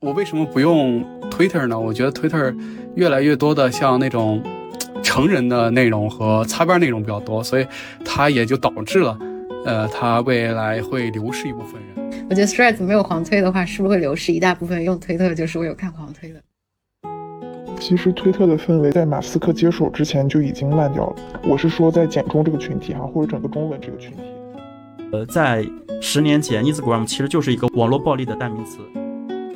我为什么不用 Twitter 呢？我觉得 Twitter 越来越多的像那种 成人的内容和擦边内容比较多，所以它也就导致了，呃，它未来会流失一部分人。我觉得 Threads 没有黄推的话，是不是会流失一大部分用推特就是我有看黄推的？其实推特的氛围在马斯克接手之前就已经烂掉了。我是说在简中这个群体哈，或者整个中文这个群体。呃，在十年前，Instagram 其实就是一个网络暴力的代名词。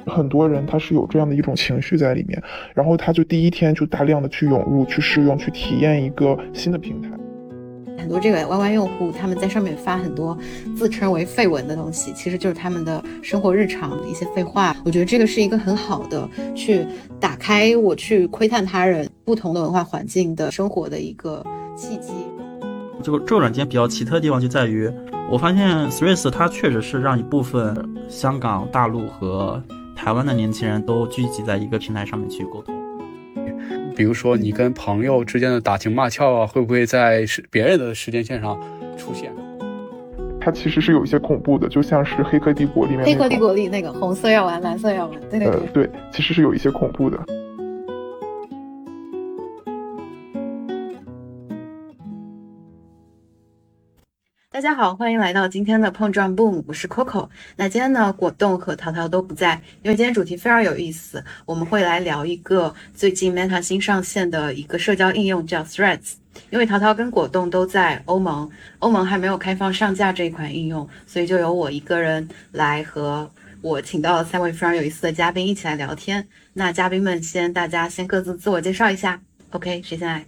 很多人他是有这样的一种情绪在里面，然后他就第一天就大量的去涌入、去试用、去体验一个新的平台。很多这个 YY 用户他们在上面发很多自称为废文的东西，其实就是他们的生活日常的一些废话。我觉得这个是一个很好的去打开我去窥探他人不同的文化环境的生活的一个契机。这个这个软件比较奇特的地方就在于，我发现 Threads 它确实是让一部分香港、大陆和台湾的年轻人都聚集在一个平台上面去沟通，比如说你跟朋友之间的打情骂俏啊，会不会在是别人的时间线上出现？它其实是有一些恐怖的，就像是《黑客帝国》里面《黑客帝国》里那个红色药丸，蓝色药丸，对对对，对，其实是有一些恐怖的。大家好，欢迎来到今天的碰撞 boom，我是 Coco。那今天呢，果冻和淘淘都不在，因为今天主题非常有意思，我们会来聊一个最近 Meta 新上线的一个社交应用，叫 Threads。因为淘淘跟果冻都在欧盟，欧盟还没有开放上架这一款应用，所以就由我一个人来和我请到了三位非常有意思的嘉宾一起来聊天。那嘉宾们先，大家先各自自我介绍一下。OK，谁先来？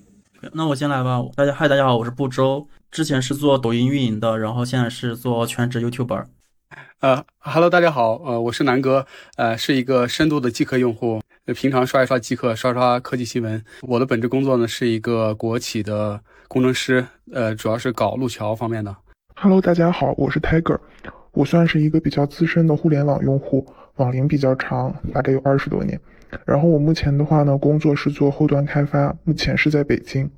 那我先来吧。大家嗨，大家好，我是不周。之前是做抖音运营的，然后现在是做全职 YouTuber。呃，Hello，大家好，呃，我是南哥，呃，是一个深度的极客用户，平常刷一刷极客，刷刷科技新闻。我的本职工作呢是一个国企的工程师，呃，主要是搞路桥方面的。Hello，大家好，我是 Tiger，我算是一个比较资深的互联网用户，网龄比较长，大概有二十多年。然后我目前的话呢，工作是做后端开发，目前是在北京。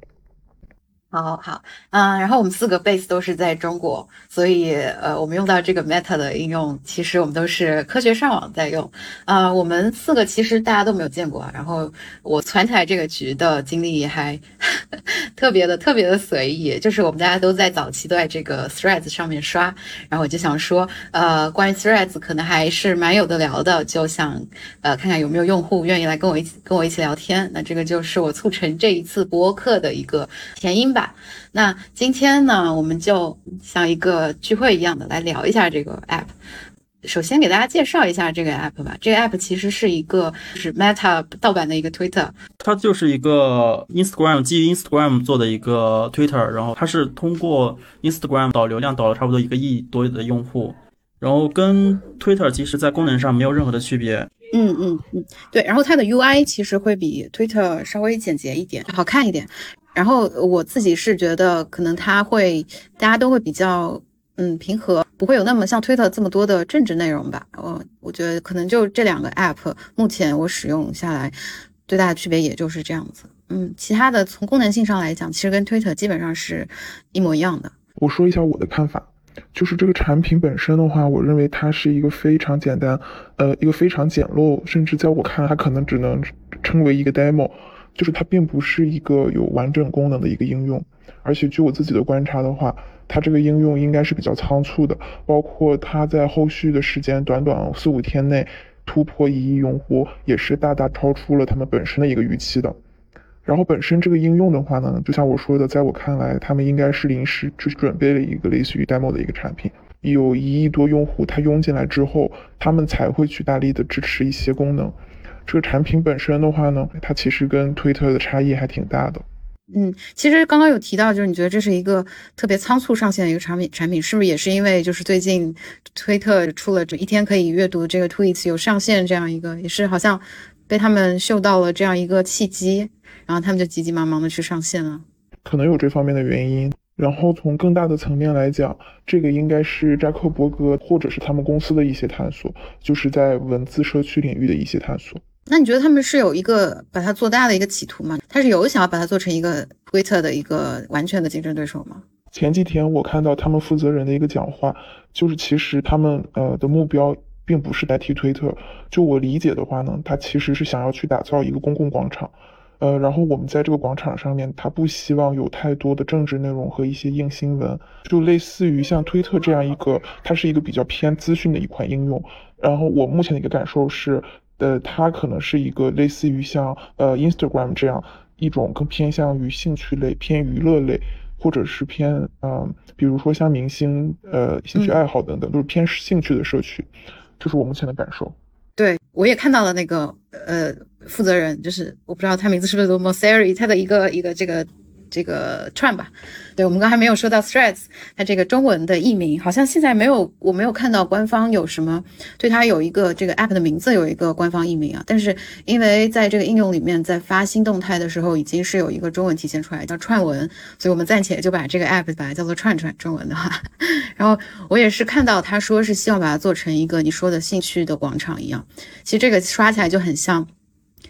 好好，嗯，然后我们四个 base 都是在中国，所以呃，我们用到这个 Meta 的应用，其实我们都是科学上网在用。啊，我们四个其实大家都没有见过，然后我传起来这个局的经历还 特别的特别的随意，就是我们大家都在早期都在这个 Threads 上面刷，然后我就想说，呃，关于 Threads 可能还是蛮有的聊的，就想呃看看有没有用户愿意来跟我一起跟我一起聊天。那这个就是我促成这一次播客的一个前因吧。那今天呢，我们就像一个聚会一样的来聊一下这个 app。首先给大家介绍一下这个 app 吧。这个 app 其实是一个是 Meta 盗版的一个 Twitter，它就是一个 Instagram 基于 Instagram 做的一个 Twitter，然后它是通过 Instagram 导流量导了差不多一个亿多的用户，然后跟 Twitter 其实在功能上没有任何的区别。嗯嗯嗯，对。然后它的 UI 其实会比 Twitter 稍微简洁一点，好看一点。然后我自己是觉得，可能它会大家都会比较嗯平和，不会有那么像推特这么多的政治内容吧。我我觉得可能就这两个 app，目前我使用下来最大的区别也就是这样子。嗯，其他的从功能性上来讲，其实跟推特基本上是一模一样的。我说一下我的看法，就是这个产品本身的话，我认为它是一个非常简单，呃，一个非常简陋，甚至在我看来，它可能只能称为一个 demo。就是它并不是一个有完整功能的一个应用，而且据我自己的观察的话，它这个应用应该是比较仓促的，包括它在后续的时间短短四五天内突破一亿用户，也是大大超出了他们本身的一个预期的。然后本身这个应用的话呢，就像我说的，在我看来，他们应该是临时去准备了一个类似于 demo 的一个产品，有一亿多用户他涌进来之后，他们才会去大力的支持一些功能。这个产品本身的话呢，它其实跟推特的差异还挺大的。嗯，其实刚刚有提到，就是你觉得这是一个特别仓促上线的一个产品，产品是不是也是因为就是最近推特出了这一天可以阅读这个 tweets 有上线这样一个，也是好像被他们嗅到了这样一个契机，然后他们就急急忙忙的去上线了。可能有这方面的原因。然后从更大的层面来讲，这个应该是扎克伯格或者是他们公司的一些探索，就是在文字社区领域的一些探索。那你觉得他们是有一个把它做大的一个企图吗？他是有想要把它做成一个 Twitter 的一个完全的竞争对手吗？前几天我看到他们负责人的一个讲话，就是其实他们呃的目标并不是代替推特。就我理解的话呢，他其实是想要去打造一个公共广场。呃，然后我们在这个广场上面，他不希望有太多的政治内容和一些硬新闻，就类似于像推特这样一个，它是一个比较偏资讯的一款应用。然后我目前的一个感受是，呃，它可能是一个类似于像呃 Instagram 这样一种更偏向于兴趣类、偏娱乐类，或者是偏嗯，比如说像明星呃兴趣爱好等等，都是偏兴趣的社区。这是我目前的感受。对，我也看到了那个呃负责人，就是我不知道他名字是不是 Mosseri，他的一个一个这个。这个串吧，对我们刚还没有说到 Threads，它这个中文的译名好像现在没有，我没有看到官方有什么对它有一个这个 app 的名字有一个官方译名啊。但是因为在这个应用里面，在发新动态的时候已经是有一个中文体现出来叫串文，所以我们暂且就把这个 app 把它叫做串串中文的话。然后我也是看到他说是希望把它做成一个你说的兴趣的广场一样，其实这个刷起来就很像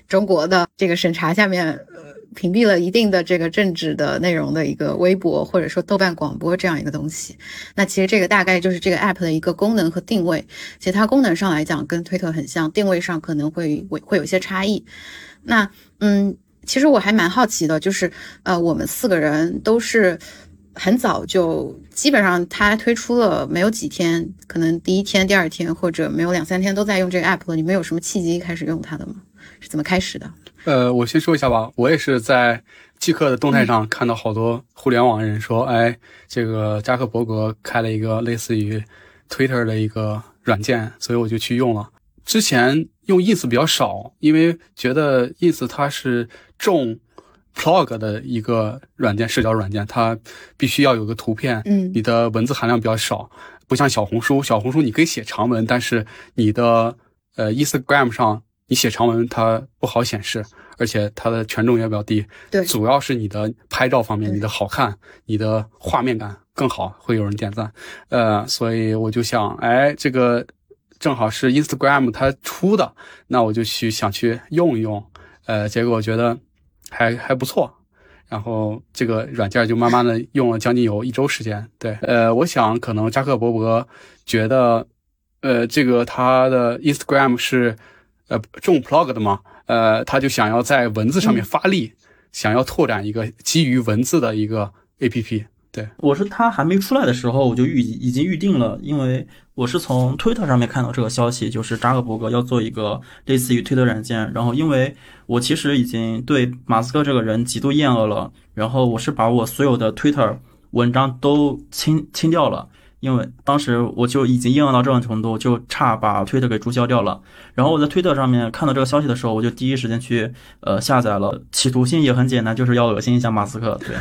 中国的这个审查下面。屏蔽了一定的这个政治的内容的一个微博，或者说豆瓣广播这样一个东西。那其实这个大概就是这个 app 的一个功能和定位。其实它功能上来讲跟推特很像，定位上可能会会会有一些差异。那嗯，其实我还蛮好奇的，就是呃，我们四个人都是很早就基本上它推出了没有几天，可能第一天、第二天或者没有两三天都在用这个 app 了。你们有什么契机开始用它的吗？是怎么开始的？呃，我先说一下吧。我也是在即刻的动态上看到好多互联网人说，哎，这个扎克伯格开了一个类似于 Twitter 的一个软件，所以我就去用了。之前用 Ins 比较少，因为觉得 Ins 它是重 Plog 的一个软件，社交软件，它必须要有个图片，嗯，你的文字含量比较少，不像小红书，小红书你可以写长文，但是你的呃 Instagram 上。你写长文它不好显示，而且它的权重也比较低。对，主要是你的拍照方面，你的好看，你的画面感更好，会有人点赞。呃，所以我就想，哎，这个正好是 Instagram 它出的，那我就去想去用一用。呃，结果我觉得还还不错，然后这个软件就慢慢的 用了将近有一周时间。对，呃，我想可能扎克伯格觉得，呃，这个他的 Instagram 是。呃，重 plug 的嘛，呃，他就想要在文字上面发力，想要拓展一个基于文字的一个 A P P。对我是他还没出来的时候，我就预已经预定了，因为我是从 Twitter 上面看到这个消息，就是扎克伯格要做一个类似于推特软件。然后，因为我其实已经对马斯克这个人极度厌恶了，然后我是把我所有的推特文章都清清掉了。因为当时我就已经厌恶到这种程度，就差把推特给注销掉了。然后我在推特上面看到这个消息的时候，我就第一时间去呃下载了。企图心也很简单，就是要恶心一下马斯克。对，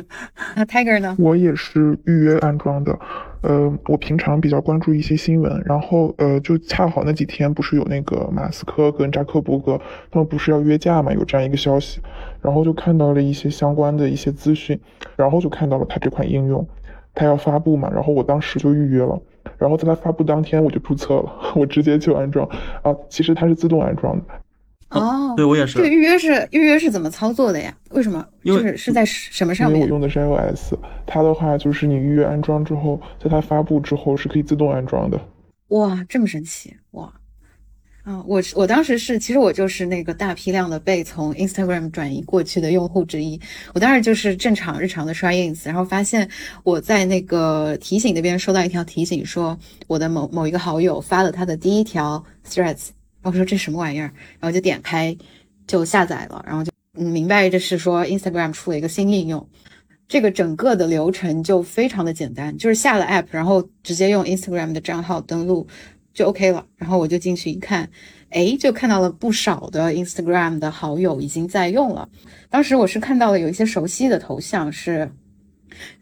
那 Tiger 呢？我也是预约安装的。呃，我平常比较关注一些新闻，然后呃，就恰好那几天不是有那个马斯克跟扎克伯格他们不是要约架嘛，有这样一个消息，然后就看到了一些相关的一些资讯，然后就看到了他这款应用。他要发布嘛，然后我当时就预约了，然后在他发布当天我就注册了，我直接就安装啊。其实它是自动安装的。哦，对我也是。这个预约是预约是怎么操作的呀？为什么？就是是在什么上面？因为我用的是 iOS，它的话就是你预约安装之后，在它发布之后是可以自动安装的。哇，这么神奇哇！啊，我我当时是，其实我就是那个大批量的被从 Instagram 转移过去的用户之一。我当时就是正常日常的刷 ins，然后发现我在那个提醒那边收到一条提醒，说我的某某一个好友发了他的第一条 threads，然后说这什么玩意儿，然后就点开就下载了，然后就明白这是说 Instagram 出了一个新应用。这个整个的流程就非常的简单，就是下了 app，然后直接用 Instagram 的账号登录。就 OK 了，然后我就进去一看，哎，就看到了不少的 Instagram 的好友已经在用了。当时我是看到了有一些熟悉的头像，是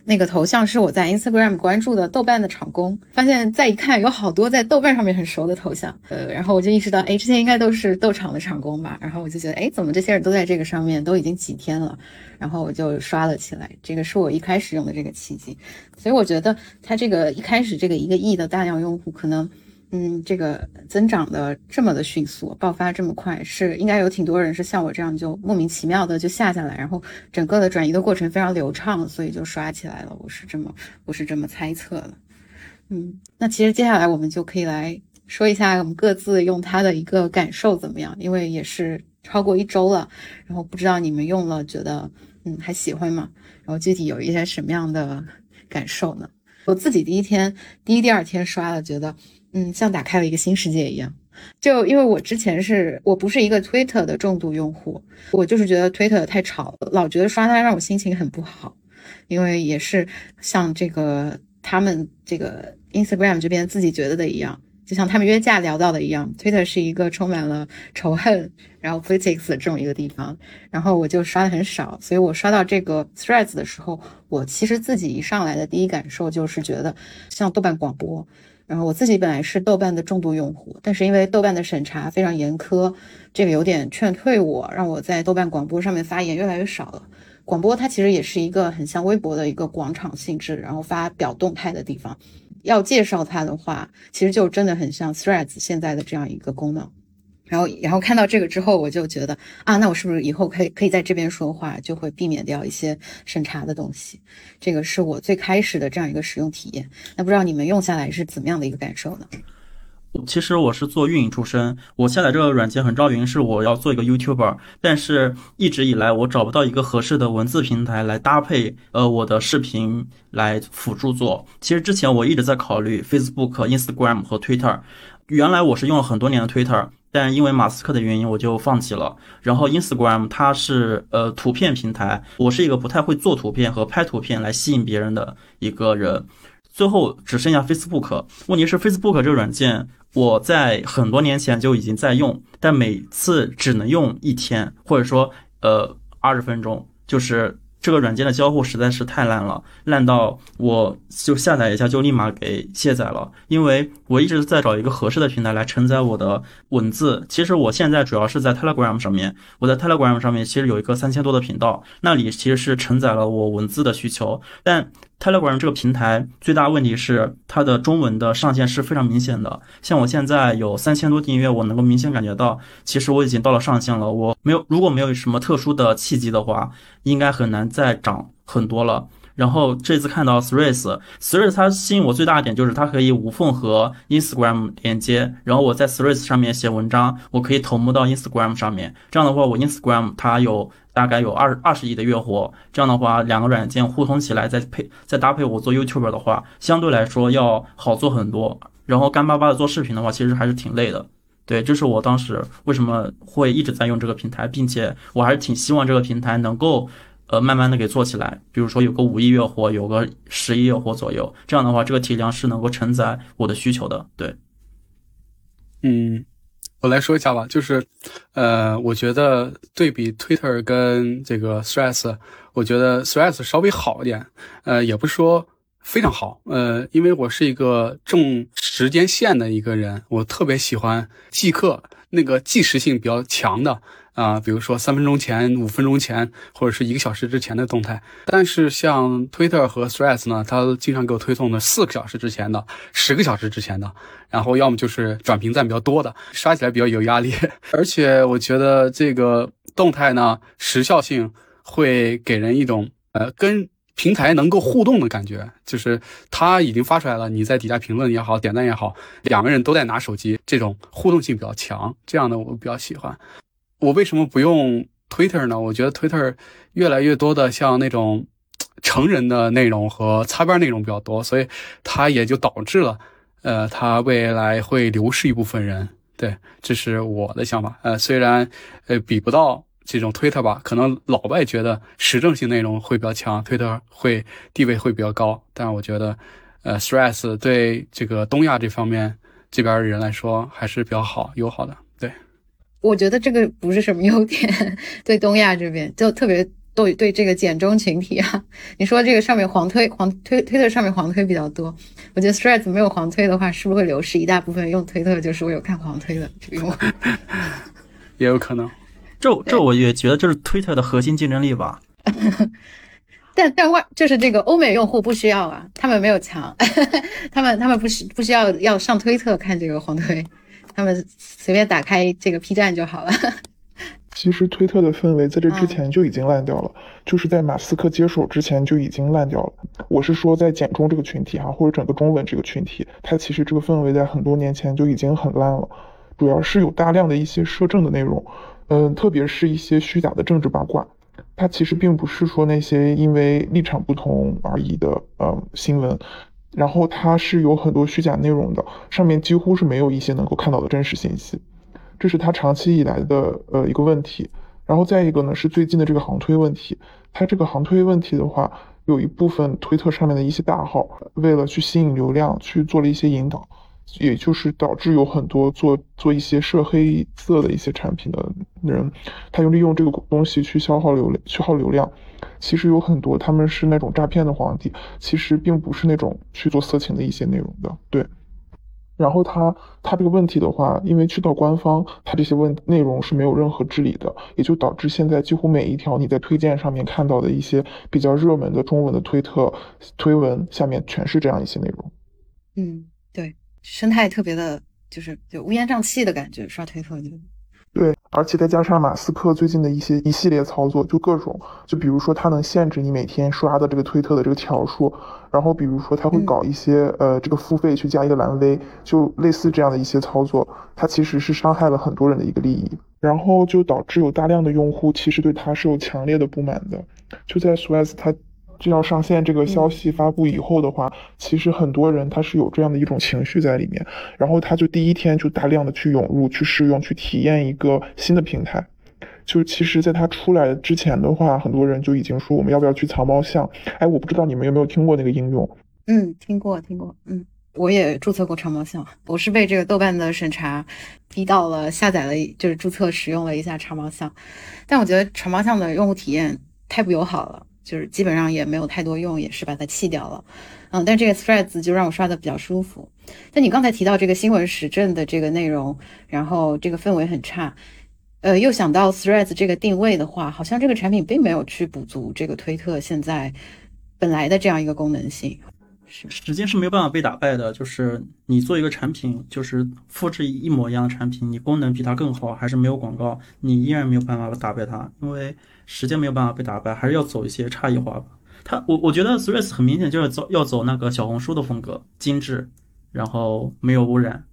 那个头像是我在 Instagram 关注的豆瓣的厂工。发现再一看，有好多在豆瓣上面很熟的头像，呃，然后我就意识到，哎，这些应该都是豆场的厂工吧。然后我就觉得，哎，怎么这些人都在这个上面，都已经几天了。然后我就刷了起来，这个是我一开始用的这个契机。所以我觉得它这个一开始这个一个亿的大量用户可能。嗯，这个增长的这么的迅速，爆发这么快，是应该有挺多人是像我这样就莫名其妙的就下下来，然后整个的转移的过程非常流畅，所以就刷起来了。我是这么，我是这么猜测的。嗯，那其实接下来我们就可以来说一下我们各自用它的一个感受怎么样？因为也是超过一周了，然后不知道你们用了觉得嗯还喜欢吗？然后具体有一些什么样的感受呢？我自己第一天、第一、第二天刷了，觉得嗯像打开了一个新世界一样。就因为我之前是我不是一个 Twitter 的重度用户，我就是觉得 Twitter 太吵了，老觉得刷它让我心情很不好。因为也是像这个他们这个 Instagram 这边自己觉得的一样，就像他们约架聊到的一样，Twitter 是一个充满了仇恨，然后 politics 的这种一个地方。然后我就刷的很少，所以我刷到这个 Threads 的时候，我其实自己一上来的第一感受就是觉得像豆瓣广播。然后我自己本来是豆瓣的重度用户，但是因为豆瓣的审查非常严苛，这个有点劝退我，让我在豆瓣广播上面发言越来越少了。广播它其实也是一个很像微博的一个广场性质，然后发表动态的地方。要介绍它的话，其实就真的很像 Threads 现在的这样一个功能。然后，然后看到这个之后，我就觉得啊，那我是不是以后可以可以在这边说话，就会避免掉一些审查的东西？这个是我最开始的这样一个使用体验。那不知道你们用下来是怎么样的一个感受呢？其实我是做运营出身，我下载这个软件很招云，是我要做一个 YouTuber，但是一直以来我找不到一个合适的文字平台来搭配呃我的视频来辅助做。其实之前我一直在考虑 Facebook、Instagram 和 Twitter，原来我是用了很多年的 Twitter，但因为马斯克的原因我就放弃了。然后 Instagram 它是呃图片平台，我是一个不太会做图片和拍图片来吸引别人的一个人。最后只剩下 Facebook，问题是 Facebook 这个软件，我在很多年前就已经在用，但每次只能用一天，或者说呃二十分钟，就是。这个软件的交互实在是太烂了，烂到我就下载一下就立马给卸载了。因为我一直在找一个合适的平台来承载我的文字。其实我现在主要是在 Telegram 上面，我在 Telegram 上面其实有一个三千多的频道，那里其实是承载了我文字的需求，但。泰勒管这个平台最大问题是它的中文的上限是非常明显的。像我现在有三千多订阅，我能够明显感觉到，其实我已经到了上限了。我没有，如果没有什么特殊的契机的话，应该很难再涨很多了。然后这次看到 Threads，Threads 它吸引我最大的点就是它可以无缝和 Instagram 连接。然后我在 Threads 上面写文章，我可以同步到 Instagram 上面。这样的话，我 Instagram 它有大概有二二十亿的月活。这样的话，两个软件互通起来，再配再搭配我做 YouTube 的话，相对来说要好做很多。然后干巴巴的做视频的话，其实还是挺累的。对，这是我当时为什么会一直在用这个平台，并且我还是挺希望这个平台能够。呃，慢慢的给做起来，比如说有个五亿月活，有个十亿月活左右，这样的话，这个体量是能够承载我的需求的。对，嗯，我来说一下吧，就是，呃，我觉得对比 Twitter 跟这个 Threads，我觉得 Threads 稍微好一点，呃，也不是说非常好，呃，因为我是一个重时间线的一个人，我特别喜欢即刻那个即时性比较强的。啊，比如说三分钟前、五分钟前，或者是一个小时之前的动态。但是像 Twitter 和 Threads 呢，它经常给我推送的四个小时之前的、十个小时之前的，然后要么就是转评赞比较多的，刷起来比较有压力。而且我觉得这个动态呢，时效性会给人一种呃跟平台能够互动的感觉，就是它已经发出来了，你在底下评论也好、点赞也好，两个人都在拿手机，这种互动性比较强，这样的我比较喜欢。我为什么不用 Twitter 呢？我觉得 Twitter 越来越多的像那种成人的内容和擦边内容比较多，所以它也就导致了，呃，它未来会流失一部分人。对，这是我的想法。呃，虽然呃比不到这种 Twitter 吧，可能老外觉得时政性内容会比较强，Twitter 会地位会比较高，但我觉得，呃，Threads 对这个东亚这方面这边人来说还是比较好友好的。我觉得这个不是什么优点，对东亚这边就特别对对这个简中群体啊。你说这个上面黄推黄推推特上面黄推比较多，我觉得 Threads 没有黄推的话，是不是会流失一大部分用推特就是我有看黄推的这个用户？也有可能，这这我也觉得这是推特的核心竞争力吧。但但外就是这个欧美用户不需要啊，他们没有墙，他们他们不需不需要要上推特看这个黄推。他们随便打开这个 P 站就好了。其实推特的氛围在这之前就已经烂掉了，就是在马斯克接手之前就已经烂掉了。我是说在简中这个群体哈，或者整个中文这个群体，它其实这个氛围在很多年前就已经很烂了，主要是有大量的一些摄政的内容，嗯，特别是一些虚假的政治八卦，它其实并不是说那些因为立场不同而已的呃新闻，然后它是有很多虚假内容的，上面几乎是没有一些能够看到的真实信息。这是它长期以来的呃一个问题，然后再一个呢是最近的这个航推问题，它这个航推问题的话，有一部分推特上面的一些大号为了去吸引流量去做了一些引导，也就是导致有很多做做一些涉黑色的一些产品的人，他用利用这个东西去消耗流量去耗流量，其实有很多他们是那种诈骗的皇帝，其实并不是那种去做色情的一些内容的，对。然后他他这个问题的话，因为去到官方，他这些问内容是没有任何治理的，也就导致现在几乎每一条你在推荐上面看到的一些比较热门的中文的推特推文下面全是这样一些内容。嗯，生态特别的，就是就乌烟瘴气的感觉，刷推特就。对，而且再加上马斯克最近的一些一系列操作，就各种，就比如说他能限制你每天刷的这个推特的这个条数，然后比如说他会搞一些呃这个付费去加一个蓝 V，就类似这样的一些操作，它其实是伤害了很多人的一个利益，然后就导致有大量的用户其实对他是有强烈的不满的，就在 s w e z 他。就要上线这个消息发布以后的话，其实很多人他是有这样的一种情绪在里面，然后他就第一天就大量的去涌入、去试用、去体验一个新的平台。就其实，在它出来之前的话，很多人就已经说我们要不要去藏猫巷？哎，我不知道你们有没有听过那个应用？嗯，听过，听过。嗯，我也注册过长毛象，我是被这个豆瓣的审查逼到了下载了，就是注册使用了一下长毛象，但我觉得长毛象的用户体验太不友好了。就是基本上也没有太多用，也是把它弃掉了，嗯，但这个 Threads 就让我刷的比较舒服。但你刚才提到这个新闻时政的这个内容，然后这个氛围很差，呃，又想到 Threads 这个定位的话，好像这个产品并没有去补足这个推特现在本来的这样一个功能性。时间是没有办法被打败的，就是你做一个产品，就是复制一模一样的产品，你功能比它更好，还是没有广告，你依然没有办法打败它，因为时间没有办法被打败，还是要走一些差异化吧。它，我我觉得 Threads 很明显就是走要走那个小红书的风格，精致，然后没有污染。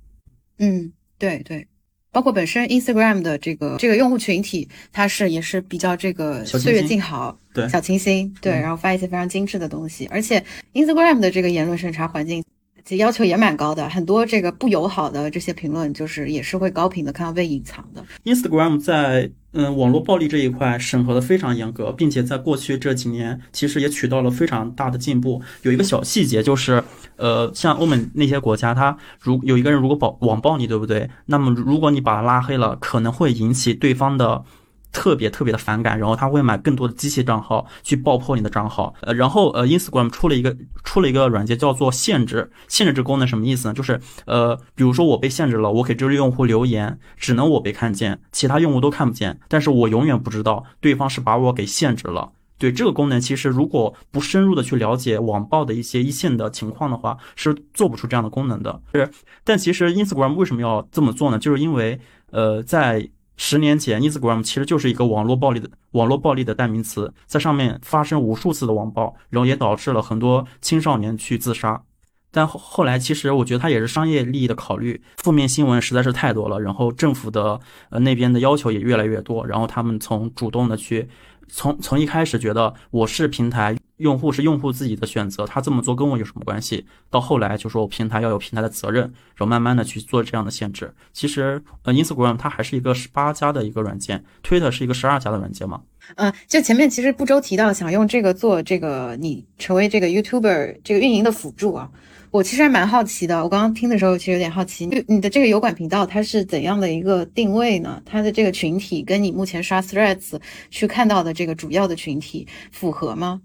嗯，对对。包括本身 Instagram 的这个这个用户群体，它是也是比较这个岁月静好，对小清新，对，然后发一些非常精致的东西，而且 Instagram 的这个言论审查环境。其要求也蛮高的，很多这个不友好的这些评论，就是也是会高频的看到被隐藏的。Instagram 在嗯网络暴力这一块审核的非常严格，并且在过去这几年其实也取到了非常大的进步。有一个小细节就是，呃，像欧美那些国家，他如有一个人如果暴网暴你，对不对？那么如果你把他拉黑了，可能会引起对方的。特别特别的反感，然后他会买更多的机器账号去爆破你的账号，呃，然后呃，Instagram 出了一个出了一个软件叫做限制，限制这功能什么意思呢？就是呃，比如说我被限制了，我给这个用户留言，只能我被看见，其他用户都看不见，但是我永远不知道对方是把我给限制了。对这个功能，其实如果不深入的去了解网暴的一些一线的情况的话，是做不出这样的功能的。是，但其实 Instagram 为什么要这么做呢？就是因为呃，在十年前，Instagram 其实就是一个网络暴力的网络暴力的代名词，在上面发生无数次的网暴，然后也导致了很多青少年去自杀。但后后来，其实我觉得它也是商业利益的考虑，负面新闻实在是太多了，然后政府的呃那边的要求也越来越多，然后他们从主动的去。从从一开始觉得我是平台用户是用户自己的选择，他这么做跟我有什么关系？到后来就说我平台要有平台的责任，然后慢慢的去做这样的限制。其实呃，Instagram 它还是一个十八加的一个软件，Twitter 是一个十二加的软件嘛。嗯，就前面其实不周提到想用这个做这个你成为这个 YouTuber 这个运营的辅助啊。我其实还蛮好奇的，我刚刚听的时候其实有点好奇，你的这个油管频道它是怎样的一个定位呢？它的这个群体跟你目前刷 Threads 去看到的这个主要的群体符合吗？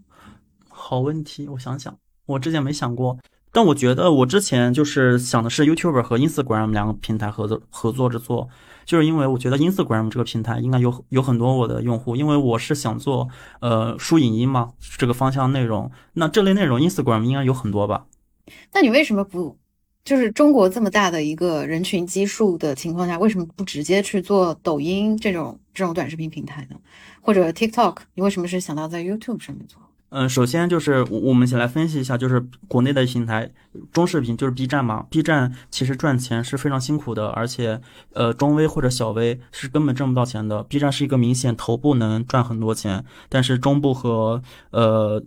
好问题，我想想，我之前没想过，但我觉得我之前就是想的是 YouTuber 和 Instagram 两个平台合作合作着做，就是因为我觉得 Instagram 这个平台应该有有很多我的用户，因为我是想做呃书影音嘛这个方向内容，那这类内容 Instagram 应该有很多吧。那你为什么不就是中国这么大的一个人群基数的情况下，为什么不直接去做抖音这种这种短视频平台呢？或者 TikTok？你为什么是想到在 YouTube 上面做？嗯，首先就是我们先来分析一下，就是国内的平台中视频，就是 B 站嘛。B 站其实赚钱是非常辛苦的，而且呃中微或者小微是根本挣不到钱的。B 站是一个明显头部能赚很多钱，但是中部和呃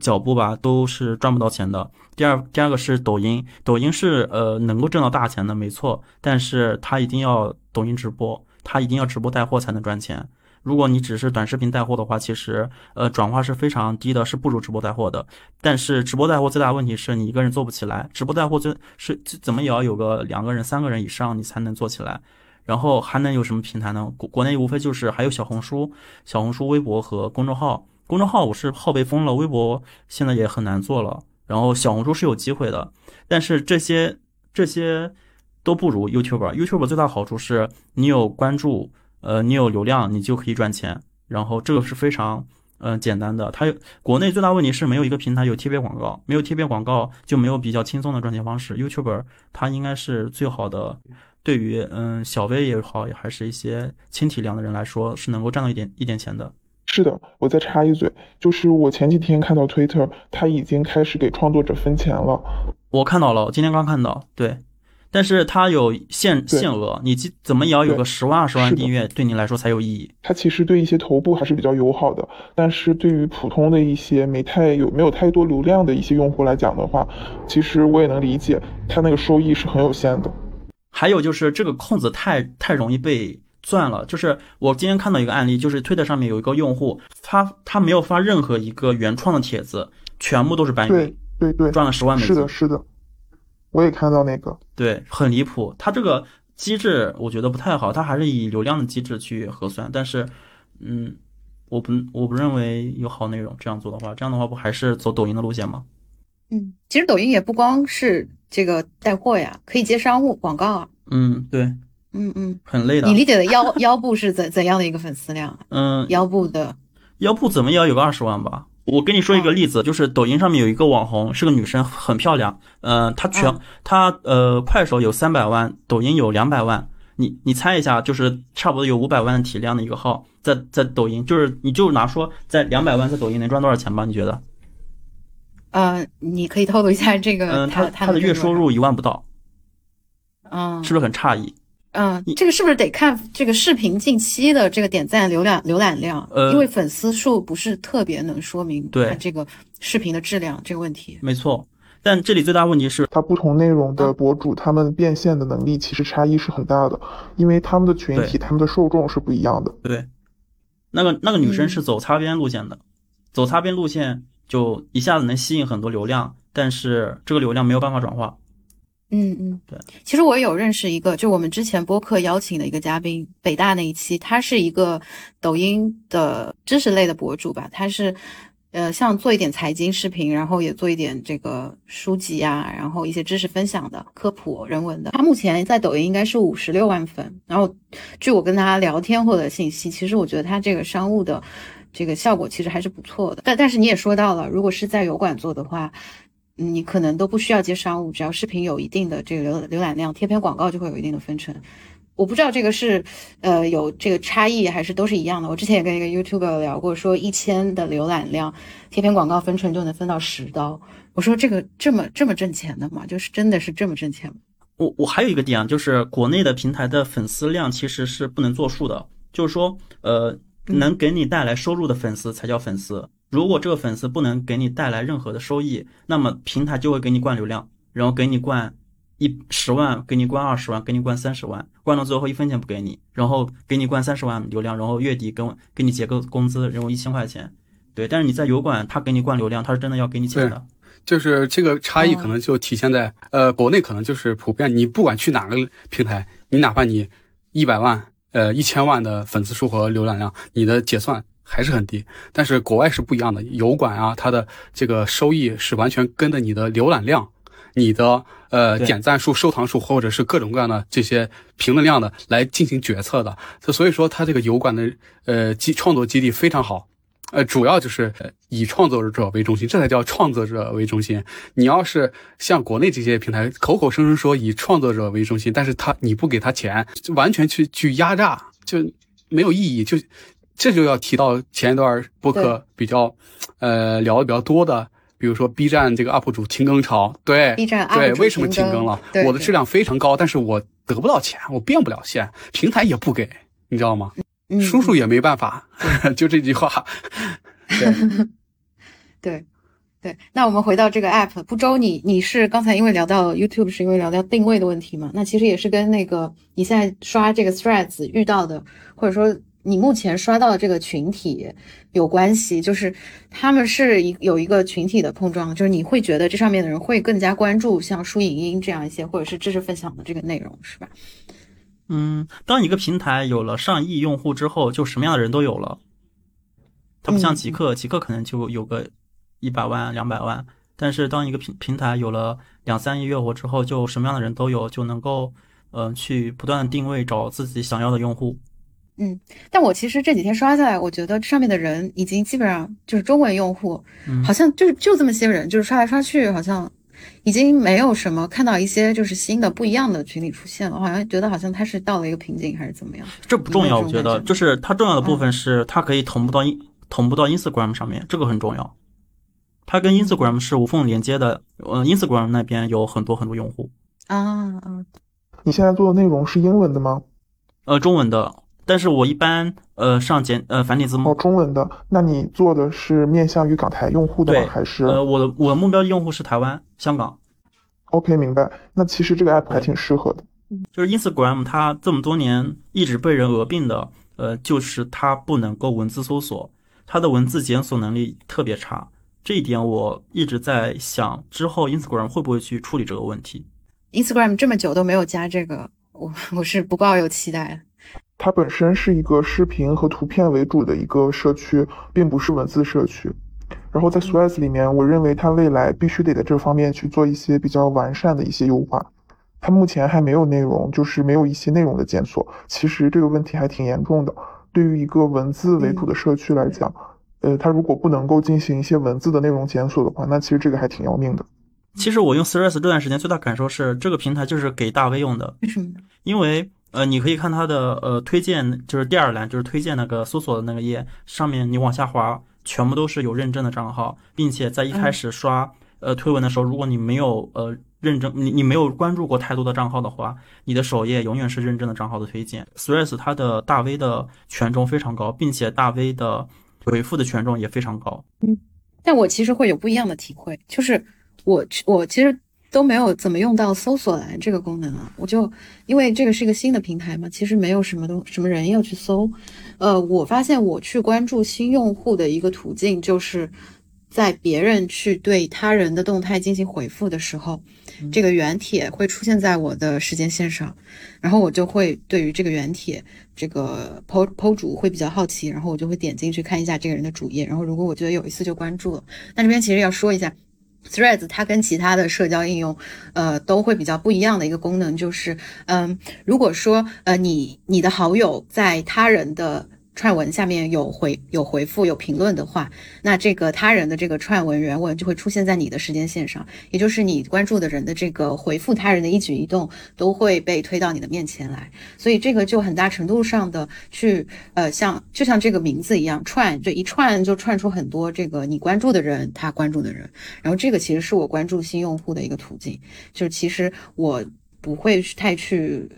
脚部吧都是赚不到钱的。第二第二个是抖音，抖音是呃能够挣到大钱的，没错，但是它一定要抖音直播，它一定要直播带货才能赚钱。如果你只是短视频带货的话，其实呃转化是非常低的，是不如直播带货的。但是直播带货最大的问题是你一个人做不起来，直播带货最是怎么也要有个两个人、三个人以上你才能做起来。然后还能有什么平台呢？国国内无非就是还有小红书、小红书、微博和公众号。公众号我是号被封了，微博现在也很难做了。然后小红书是有机会的，但是这些这些都不如 YouTube。YouTube 最大好处是你有关注。呃，你有流量，你就可以赚钱，然后这个是非常嗯简单的。它国内最大问题是没有一个平台有贴片广告，没有贴片广告就没有比较轻松的赚钱方式。YouTuber 它应该是最好的，对于嗯小微也好，还是一些轻体量的人来说，是能够赚到一点一点钱的。是的，我再插一嘴，就是我前几天看到 Twitter，它已经开始给创作者分钱了。我看到了，我今天刚看到，对。但是它有限限额，你怎么也要有个十万二十万订阅，对你来说才有意义。它其实对一些头部还是比较友好的，但是对于普通的一些没太有没有太多流量的一些用户来讲的话，其实我也能理解，它那个收益是很有限的。还有就是这个空子太太容易被钻了，就是我今天看到一个案例，就是推特上面有一个用户，他他没有发任何一个原创的帖子，全部都是搬运，对对对，赚了十万美金。是的，是的。我也看到那个，对，很离谱。它这个机制我觉得不太好，它还是以流量的机制去核算。但是，嗯，我不，我不认为有好内容。这样做的话，这样的话不还是走抖音的路线吗？嗯，其实抖音也不光是这个带货呀，可以接商务广告啊。嗯，对，嗯嗯，很累的。你理解的腰 腰部是怎怎样的一个粉丝量？嗯，腰部的腰部怎么也要有个二十万吧。我跟你说一个例子，就是抖音上面有一个网红，是个女生，很漂亮。嗯，她全她呃，快手有三百万，抖音有两百万。你你猜一下，就是差不多有五百万体量的一个号，在在抖音，就是你就拿说在两百万在抖音能赚多少钱吧？你觉得？呃，你可以透露一下这个。嗯，他他的月收入一万不到。嗯，是不是很诧异？嗯，这个是不是得看这个视频近期的这个点赞、浏览、浏览量？呃，因为粉丝数不是特别能说明对这个视频的质量这个问题。没错，但这里最大问题是，它不同内容的博主，他们变现的能力其实差异是很大的，因为他们的群体、他们的受众是不一样的。对，那个那个女生是走擦边路线的，走擦边路线就一下子能吸引很多流量，但是这个流量没有办法转化。嗯嗯，对，其实我有认识一个，就我们之前播客邀请的一个嘉宾，北大那一期，他是一个抖音的知识类的博主吧，他是，呃，像做一点财经视频，然后也做一点这个书籍啊，然后一些知识分享的科普人文的。他目前在抖音应该是五十六万粉，然后据我跟他聊天获得信息，其实我觉得他这个商务的这个效果其实还是不错的。但但是你也说到了，如果是在油管做的话。你可能都不需要接商务，只要视频有一定的这个浏浏览量，贴片广告就会有一定的分成。我不知道这个是，呃，有这个差异还是都是一样的。我之前也跟一个 YouTuber 聊过，说一千的浏览量，贴片广告分成就能分到十刀。我说这个这么这么挣钱的吗？就是真的是这么挣钱吗？我我还有一个点啊，就是国内的平台的粉丝量其实是不能作数的，就是说，呃，能给你带来收入的粉丝才叫粉丝。如果这个粉丝不能给你带来任何的收益，那么平台就会给你灌流量，然后给你灌一十万，给你灌二十万，给你灌三十万，灌到最后一分钱不给你，然后给你灌三十万流量，然后月底跟给你结个工资，然后一千块钱。对，但是你在油管，他给你灌流量，他是真的要给你钱的。就是这个差异可能就体现在，呃，国内可能就是普遍，你不管去哪个平台，你哪怕你一百万、呃一千万的粉丝数和浏览量，你的结算。还是很低，但是国外是不一样的，油管啊，它的这个收益是完全跟着你的浏览量、你的呃点赞数、收藏数，或者是各种各样的这些评论量的来进行决策的。所以说，它这个油管的呃基创作基地非常好，呃，主要就是以创作者为中心，这才叫创作者为中心。你要是像国内这些平台，口口声声说以创作者为中心，但是他你不给他钱，就完全去去压榨，就没有意义。就这就要提到前一段播客比较，呃，聊的比较多的，比如说 B 站这个 UP 主停更潮，对，B 站 UP 对，为什么停更了？我的质量非常高，但是我得不到钱，我变不了现，平台也不给，你知道吗？叔叔也没办法，就这句话。对，对，对。那我们回到这个 app，不周，你你是刚才因为聊到 YouTube，是因为聊到定位的问题嘛？那其实也是跟那个你现在刷这个 Threads 遇到的，或者说你目前刷到的这个群体有关系。就是他们是一有一个群体的碰撞，就是你会觉得这上面的人会更加关注像书影音这样一些，或者是知识分享的这个内容，是吧？嗯，当一个平台有了上亿用户之后，就什么样的人都有了。它不像极客，极客可能就有个一百万、两百万。但是当一个平平台有了两三亿月活之后，就什么样的人都有，就能够呃去不断的定位，找自己想要的用户。嗯，但我其实这几天刷下来，我觉得上面的人已经基本上就是中文用户，好像就是就这么些人，就是刷来刷去，好像。已经没有什么看到一些就是新的不一样的群体出现了，好像觉得好像它是到了一个瓶颈还是怎么样？这不重要，我觉得就是它重要的部分是它可以同步到同步到 Instagram 上面，这个很重要。它跟 Instagram 是无缝连接的，呃，Instagram 那边有很多很多用户啊啊。你现在做的内容是英文的吗？呃，中文的。但是我一般呃上简呃繁体字幕哦，中文的。那你做的是面向于港台用户的吗？还是呃我的我的目标用户是台湾、香港。OK，明白。那其实这个 app 还挺适合的。就是 Instagram 它这么多年一直被人诟病的，呃，就是它不能够文字搜索，它的文字检索能力特别差。这一点我一直在想，之后 Instagram 会不会去处理这个问题？Instagram 这么久都没有加这个，我我是不抱有期待。它本身是一个视频和图片为主的一个社区，并不是文字社区。然后在 Threads 里面，我认为它未来必须得在这方面去做一些比较完善的一些优化。它目前还没有内容，就是没有一些内容的检索。其实这个问题还挺严重的。对于一个文字为主的社区来讲，呃，它如果不能够进行一些文字的内容检索的话，那其实这个还挺要命的。其实我用 Threads 这段时间最大感受是，这个平台就是给大 V 用的。为什么？因为。呃，你可以看它的呃推荐，就是第二栏，就是推荐那个搜索的那个页上面，你往下滑，全部都是有认证的账号，并且在一开始刷呃推文的时候，如果你没有呃认证，你你没有关注过太多的账号的话，你的首页永远是认证的账号的推荐。Threads 它的大 V 的权重非常高，并且大 V 的回复的权重也非常高。嗯，但我其实会有不一样的体会，就是我我其实。都没有怎么用到搜索栏这个功能啊，我就因为这个是一个新的平台嘛，其实没有什么东什么人要去搜，呃，我发现我去关注新用户的一个途径，就是在别人去对他人的动态进行回复的时候，这个原帖会出现在我的时间线上，然后我就会对于这个原帖这个 PO PO 主会比较好奇，然后我就会点进去看一下这个人的主页，然后如果我觉得有意思就关注了。那这边其实要说一下。Threads 它跟其他的社交应用，呃，都会比较不一样的一个功能，就是，嗯，如果说，呃，你你的好友在他人的。串文下面有回有回复有评论的话，那这个他人的这个串文原文就会出现在你的时间线上，也就是你关注的人的这个回复他人的一举一动都会被推到你的面前来，所以这个就很大程度上的去呃像就像这个名字一样串，就一串就串出很多这个你关注的人他关注的人，然后这个其实是我关注新用户的一个途径，就是其实我不会太去。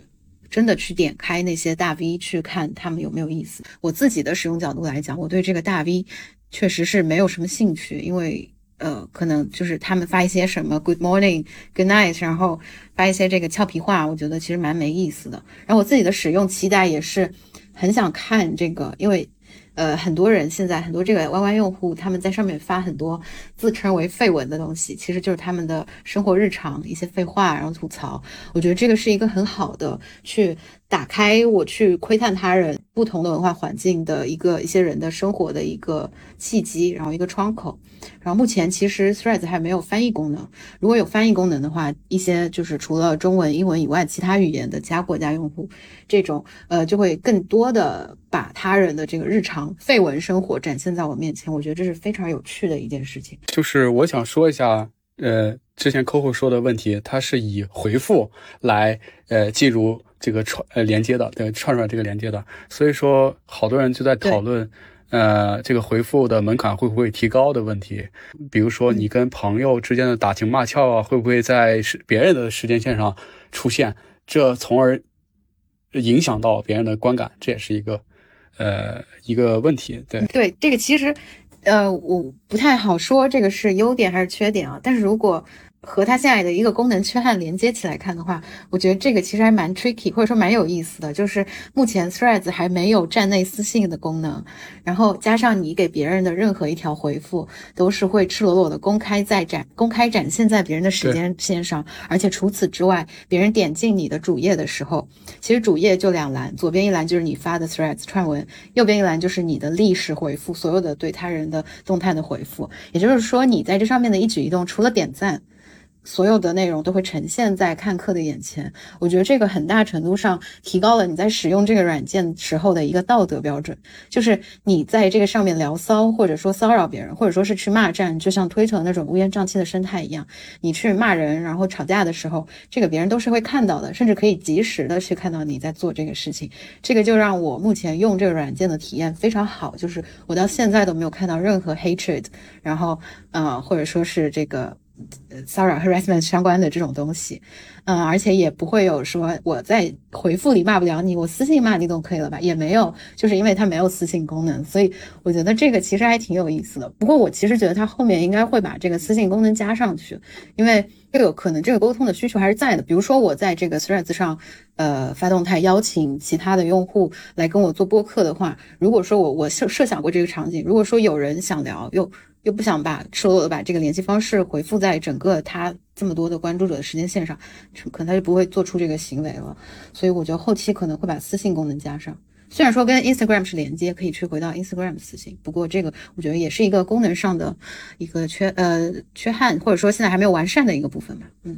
真的去点开那些大 V 去看他们有没有意思。我自己的使用角度来讲，我对这个大 V 确实是没有什么兴趣，因为呃，可能就是他们发一些什么 Good morning, Good night，然后发一些这个俏皮话，我觉得其实蛮没意思的。然后我自己的使用期待也是很想看这个，因为。呃，很多人现在很多这个 YY 用户，他们在上面发很多自称为废文的东西，其实就是他们的生活日常一些废话，然后吐槽。我觉得这个是一个很好的去打开我去窥探他人不同的文化环境的一个一些人的生活的一个契机，然后一个窗口。然后目前其实 Threads 还没有翻译功能，如果有翻译功能的话，一些就是除了中文、英文以外，其他语言的其他国家用户，这种呃就会更多的把他人的这个日常。常绯闻生活展现在我面前，我觉得这是非常有趣的一件事情。就是我想说一下，呃，之前客户说的问题，它是以回复来呃进入这个串呃连接的，对，串出来这个连接的。所以说，好多人就在讨论，呃，这个回复的门槛会不会提高的问题。比如说，你跟朋友之间的打情骂俏啊，会不会在是别人的时间线上出现？这从而影响到别人的观感，这也是一个呃一个问题。对对，这个其实呃我不太好说这个是优点还是缺点啊。但是如果和它现在的一个功能缺憾连接起来看的话，我觉得这个其实还蛮 tricky，或者说蛮有意思的。就是目前 Threads 还没有站内私信的功能，然后加上你给别人的任何一条回复都是会赤裸裸的公开在展、公开展现在别人的时间线上，而且除此之外，别人点进你的主页的时候，其实主页就两栏，左边一栏就是你发的 Threads 串文，右边一栏就是你的历史回复，所有的对他人的动态的回复。也就是说，你在这上面的一举一动，除了点赞。所有的内容都会呈现在看客的眼前，我觉得这个很大程度上提高了你在使用这个软件时候的一个道德标准。就是你在这个上面聊骚，或者说骚扰别人，或者说是去骂战，就像推特那种乌烟瘴气的生态一样，你去骂人，然后吵架的时候，这个别人都是会看到的，甚至可以及时的去看到你在做这个事情。这个就让我目前用这个软件的体验非常好，就是我到现在都没有看到任何 hatred，然后呃，或者说是这个。骚扰 harassment 相关的这种东西，嗯，而且也不会有说我在回复里骂不了你，我私信骂你总可以了吧？也没有，就是因为它没有私信功能，所以我觉得这个其实还挺有意思的。不过我其实觉得它后面应该会把这个私信功能加上去，因为这个可能这个沟通的需求还是在的。比如说我在这个 Threads 上，呃，发动态邀请其他的用户来跟我做播客的话，如果说我我设设想过这个场景，如果说有人想聊又。又不想把赤裸裸的把这个联系方式回复在整个他这么多的关注者的时间线上，可能他就不会做出这个行为了。所以我觉得后期可能会把私信功能加上，虽然说跟 Instagram 是连接，可以去回到 Instagram 私信，不过这个我觉得也是一个功能上的一个缺呃缺憾，或者说现在还没有完善的一个部分吧。嗯。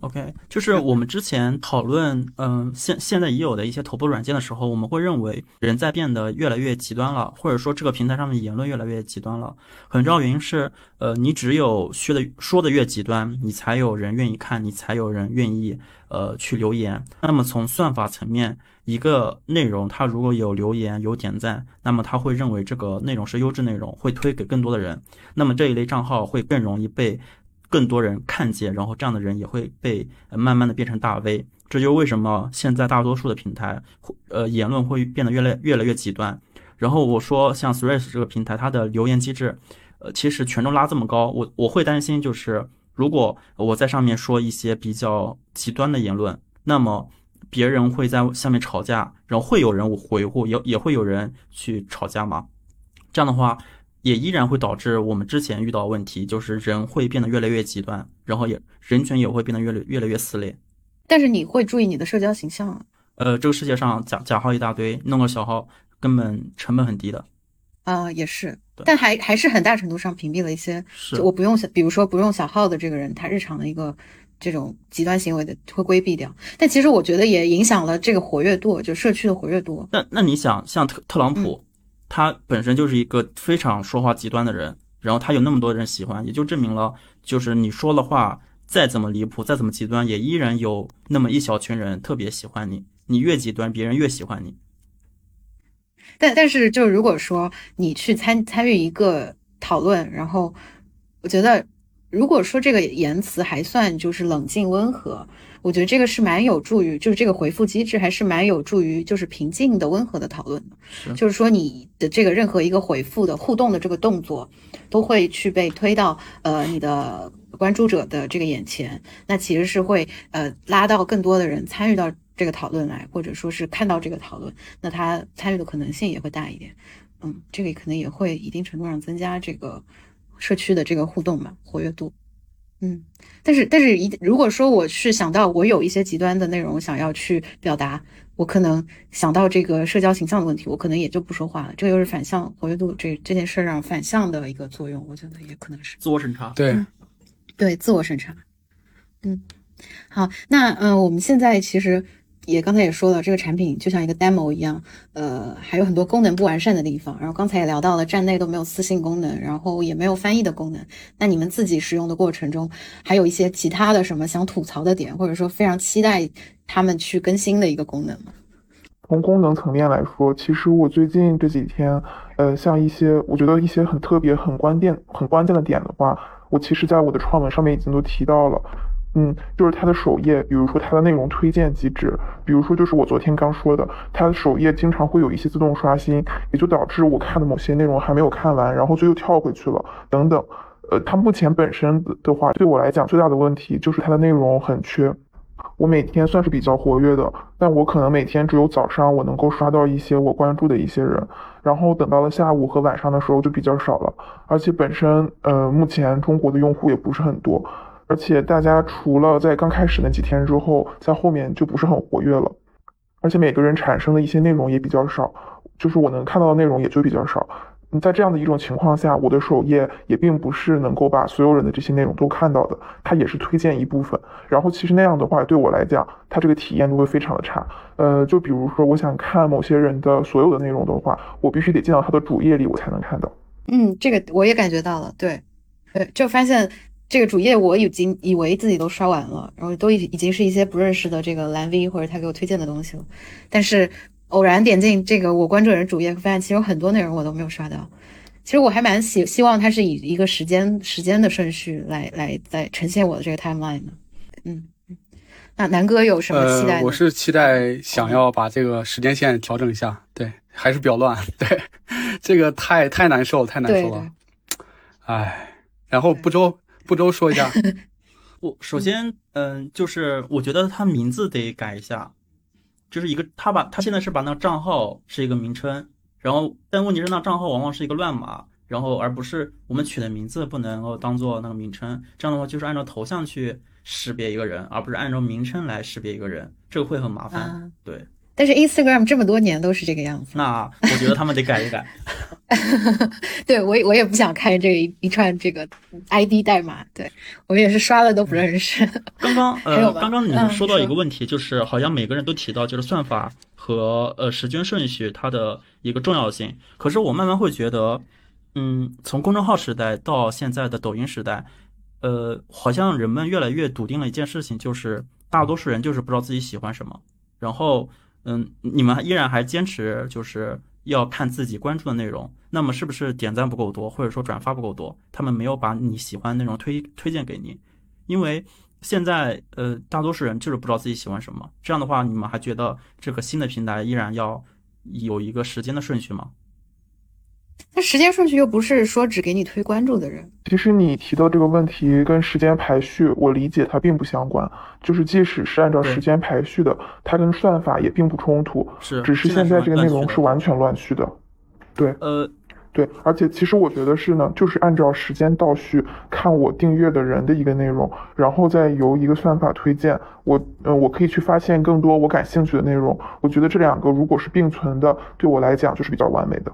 OK，就是我们之前讨论，嗯，现现在已有的一些头部软件的时候，我们会认为人在变得越来越极端了，或者说这个平台上面言论越来越极端了。很重要原因是，呃，你只有说的说的越极端，你才有人愿意看，你才有人愿意呃去留言。那么从算法层面，一个内容它如果有留言有点赞，那么他会认为这个内容是优质内容，会推给更多的人。那么这一类账号会更容易被。更多人看见，然后这样的人也会被慢慢的变成大 V，这就是为什么现在大多数的平台，呃，言论会变得越来越来越极端。然后我说，像 Threads 这个平台，它的留言机制，呃，其实权重拉这么高，我我会担心，就是如果我在上面说一些比较极端的言论，那么别人会在下面吵架，然后会有人我回复，也也会有人去吵架吗？这样的话。也依然会导致我们之前遇到问题，就是人会变得越来越极端，然后也人群也会变得越来越来越撕裂。但是你会注意你的社交形象？呃，这个世界上假假号一大堆，弄个小号根本成本很低的。啊，也是，但还还是很大程度上屏蔽了一些，是我不用，比如说不用小号的这个人，他日常的一个这种极端行为的会规避掉。但其实我觉得也影响了这个活跃度，就社区的活跃度。那那你想，像特特朗普。他本身就是一个非常说话极端的人，然后他有那么多人喜欢，也就证明了，就是你说的话再怎么离谱，再怎么极端，也依然有那么一小群人特别喜欢你。你越极端，别人越喜欢你。但但是，就如果说你去参参与一个讨论，然后我觉得，如果说这个言辞还算就是冷静温和。我觉得这个是蛮有助于，就是这个回复机制还是蛮有助于，就是平静的、温和的讨论的。就是说，你的这个任何一个回复的互动的这个动作，都会去被推到呃你的关注者的这个眼前，那其实是会呃拉到更多的人参与到这个讨论来，或者说是看到这个讨论，那他参与的可能性也会大一点。嗯，这个可能也会一定程度上增加这个社区的这个互动吧，活跃度。嗯，但是但是一如果说我是想到我有一些极端的内容想要去表达，我可能想到这个社交形象的问题，我可能也就不说话了。这个又是反向活跃度这这件事上反向的一个作用，我觉得也可能是自我审查。对，对，自我审查。嗯，好，那嗯，我们现在其实也刚才也说了，这个产品就像一个 demo 一样，呃，还有很多功能不完善的地方。然后刚才也聊到了，站内都没有私信功能，然后也没有翻译的功能。那你们自己使用的过程中，还有一些其他的什么想吐槽的点，或者说非常期待他们去更新的一个功能吗？从功能层面来说，其实我最近这几天，呃，像一些我觉得一些很特别、很关键、很关键的点的话，我其实在我的创文上面已经都提到了。嗯，就是它的首页，比如说它的内容推荐机制，比如说就是我昨天刚说的，它的首页经常会有一些自动刷新，也就导致我看的某些内容还没有看完，然后就又跳回去了，等等。呃，它目前本身的话，对我来讲最大的问题就是它的内容很缺。我每天算是比较活跃的，但我可能每天只有早上我能够刷到一些我关注的一些人，然后等到了下午和晚上的时候就比较少了。而且本身，呃，目前中国的用户也不是很多。而且大家除了在刚开始那几天之后，在后面就不是很活跃了，而且每个人产生的一些内容也比较少，就是我能看到的内容也就比较少。在这样的一种情况下，我的首页也并不是能够把所有人的这些内容都看到的，它也是推荐一部分。然后其实那样的话，对我来讲，它这个体验就会非常的差。呃，就比如说我想看某些人的所有的内容的话，我必须得进到他的主页里，我才能看到。嗯，这个我也感觉到了，对，对，就发现。这个主页我已经以为自己都刷完了，然后都已已经是一些不认识的这个蓝 V 或者他给我推荐的东西了。但是偶然点进这个我关注人主页，发现其实有很多内容我都没有刷到。其实我还蛮希希望它是以一个时间时间的顺序来来在呈现我的这个 timeline 的。嗯，那南哥有什么期待？我是期待想要把这个时间线调整一下。对，还是比较乱。对，这个太太难受，太难受了。哎，然后不周。不周说一下，我首先，嗯，就是我觉得他名字得改一下，就是一个他把他现在是把那个账号是一个名称，然后但问题是那账号往往是一个乱码，然后而不是我们取的名字不能够当做那个名称，这样的话就是按照头像去识别一个人，而不是按照名称来识别一个人，这个会很麻烦，对。但是 Instagram 这么多年都是这个样子，那我觉得他们得改一改。对我我也不想看这一一串这个 ID 代码，对我也是刷了都不认识。刚刚 呃，刚刚你们说到一个问题，就是好像每个人都提到就是算法和呃时间顺序它的一个重要性。可是我慢慢会觉得，嗯，从公众号时代到现在的抖音时代，呃，好像人们越来越笃定了一件事情，就是大多数人就是不知道自己喜欢什么，然后。嗯，你们依然还坚持就是要看自己关注的内容，那么是不是点赞不够多，或者说转发不够多？他们没有把你喜欢内容推推荐给你，因为现在呃大多数人就是不知道自己喜欢什么。这样的话，你们还觉得这个新的平台依然要有一个时间的顺序吗？那时间顺序又不是说只给你推关注的人。其实你提到这个问题跟时间排序，我理解它并不相关。就是即使是按照时间排序的，它跟算法也并不冲突。是，只是现在这个内容是完全乱序的。对，呃，对，而且其实我觉得是呢，就是按照时间倒序看我订阅的人的一个内容，然后再由一个算法推荐我，呃，我可以去发现更多我感兴趣的内容。我觉得这两个如果是并存的，对我来讲就是比较完美的。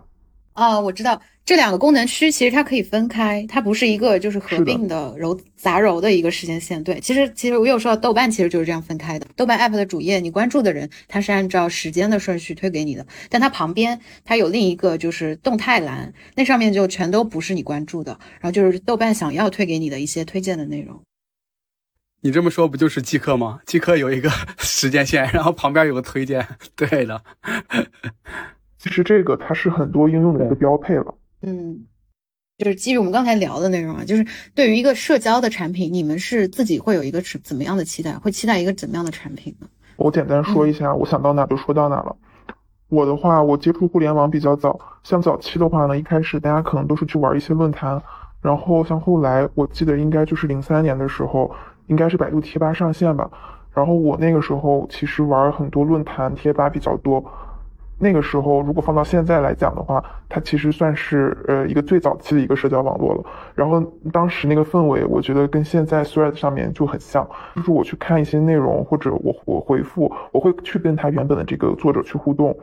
哦，我知道这两个功能区其实它可以分开，它不是一个就是合并的揉杂糅的一个时间线。对，其实其实我有说到豆瓣其实就是这样分开的。豆瓣 app 的主页，你关注的人它是按照时间的顺序推给你的，但它旁边它有另一个就是动态栏，那上面就全都不是你关注的，然后就是豆瓣想要推给你的一些推荐的内容。你这么说不就是即刻吗？即刻有一个 时间线，然后旁边有个推荐，对的。其实这个它是很多应用的一个标配了。嗯，就是基于我们刚才聊的内容啊，就是对于一个社交的产品，你们是自己会有一个怎怎么样的期待？会期待一个怎么样的产品呢？我简单说一下，我想到哪就说到哪了。我的话，我接触互联网比较早，像早期的话呢，一开始大家可能都是去玩一些论坛，然后像后来，我记得应该就是零三年的时候，应该是百度贴吧上线吧。然后我那个时候其实玩很多论坛贴吧比较多。那个时候，如果放到现在来讲的话，它其实算是呃一个最早期的一个社交网络了。然后当时那个氛围，我觉得跟现在 Thread 上面就很像，就是我去看一些内容或者我我回复，我会去跟他原本的这个作者去互动。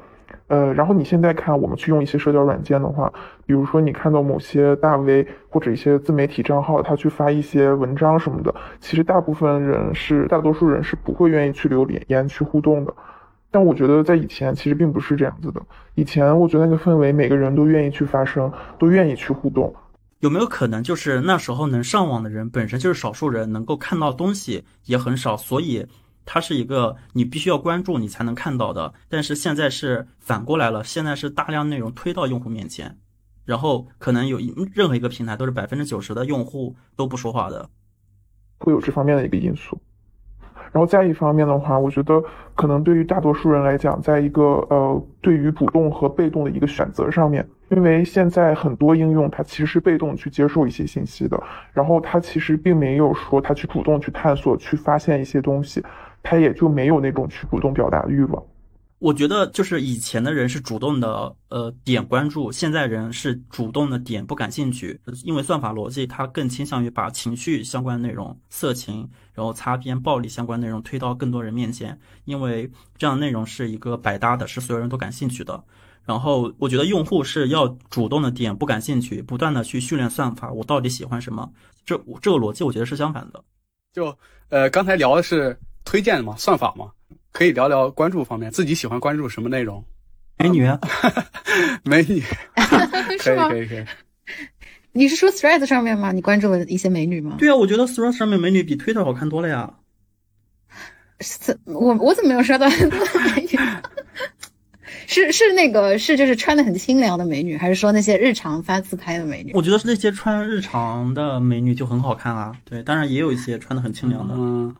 呃，然后你现在看我们去用一些社交软件的话，比如说你看到某些大 V 或者一些自媒体账号，他去发一些文章什么的，其实大部分人是大多数人是不会愿意去留言去互动的。但我觉得在以前其实并不是这样子的。以前我觉得那个氛围，每个人都愿意去发声，都愿意去互动。有没有可能就是那时候能上网的人本身就是少数人，能够看到东西也很少，所以它是一个你必须要关注你才能看到的。但是现在是反过来了，现在是大量内容推到用户面前，然后可能有任何一个平台都是百分之九十的用户都不说话的，会有这方面的一个因素。然后再一方面的话，我觉得可能对于大多数人来讲，在一个呃对于主动和被动的一个选择上面，因为现在很多应用它其实是被动去接受一些信息的，然后它其实并没有说它去主动去探索、去发现一些东西，它也就没有那种去主动表达的欲望。我觉得就是以前的人是主动的，呃，点关注；现在人是主动的点不感兴趣，因为算法逻辑它更倾向于把情绪相关内容、色情，然后擦边、暴力相关内容推到更多人面前，因为这样内容是一个百搭的，是所有人都感兴趣的。然后我觉得用户是要主动的点不感兴趣，不断的去训练算法，我到底喜欢什么？这这个逻辑我觉得是相反的。就呃，刚才聊的是推荐嘛，算法嘛。可以聊聊关注方面，自己喜欢关注什么内容？美女，美女，可以可以可以。你是说 Threads 上面吗？你关注了一些美女吗？对啊，我觉得 Threads 上面美女比 Twitter 好看多了呀。是，我我怎么没有刷到很多美女？是是那个是就是穿的很清凉的美女，还是说那些日常发自拍的美女？我觉得是那些穿日常的美女就很好看啊。对，当然也有一些穿的很清凉的。嗯。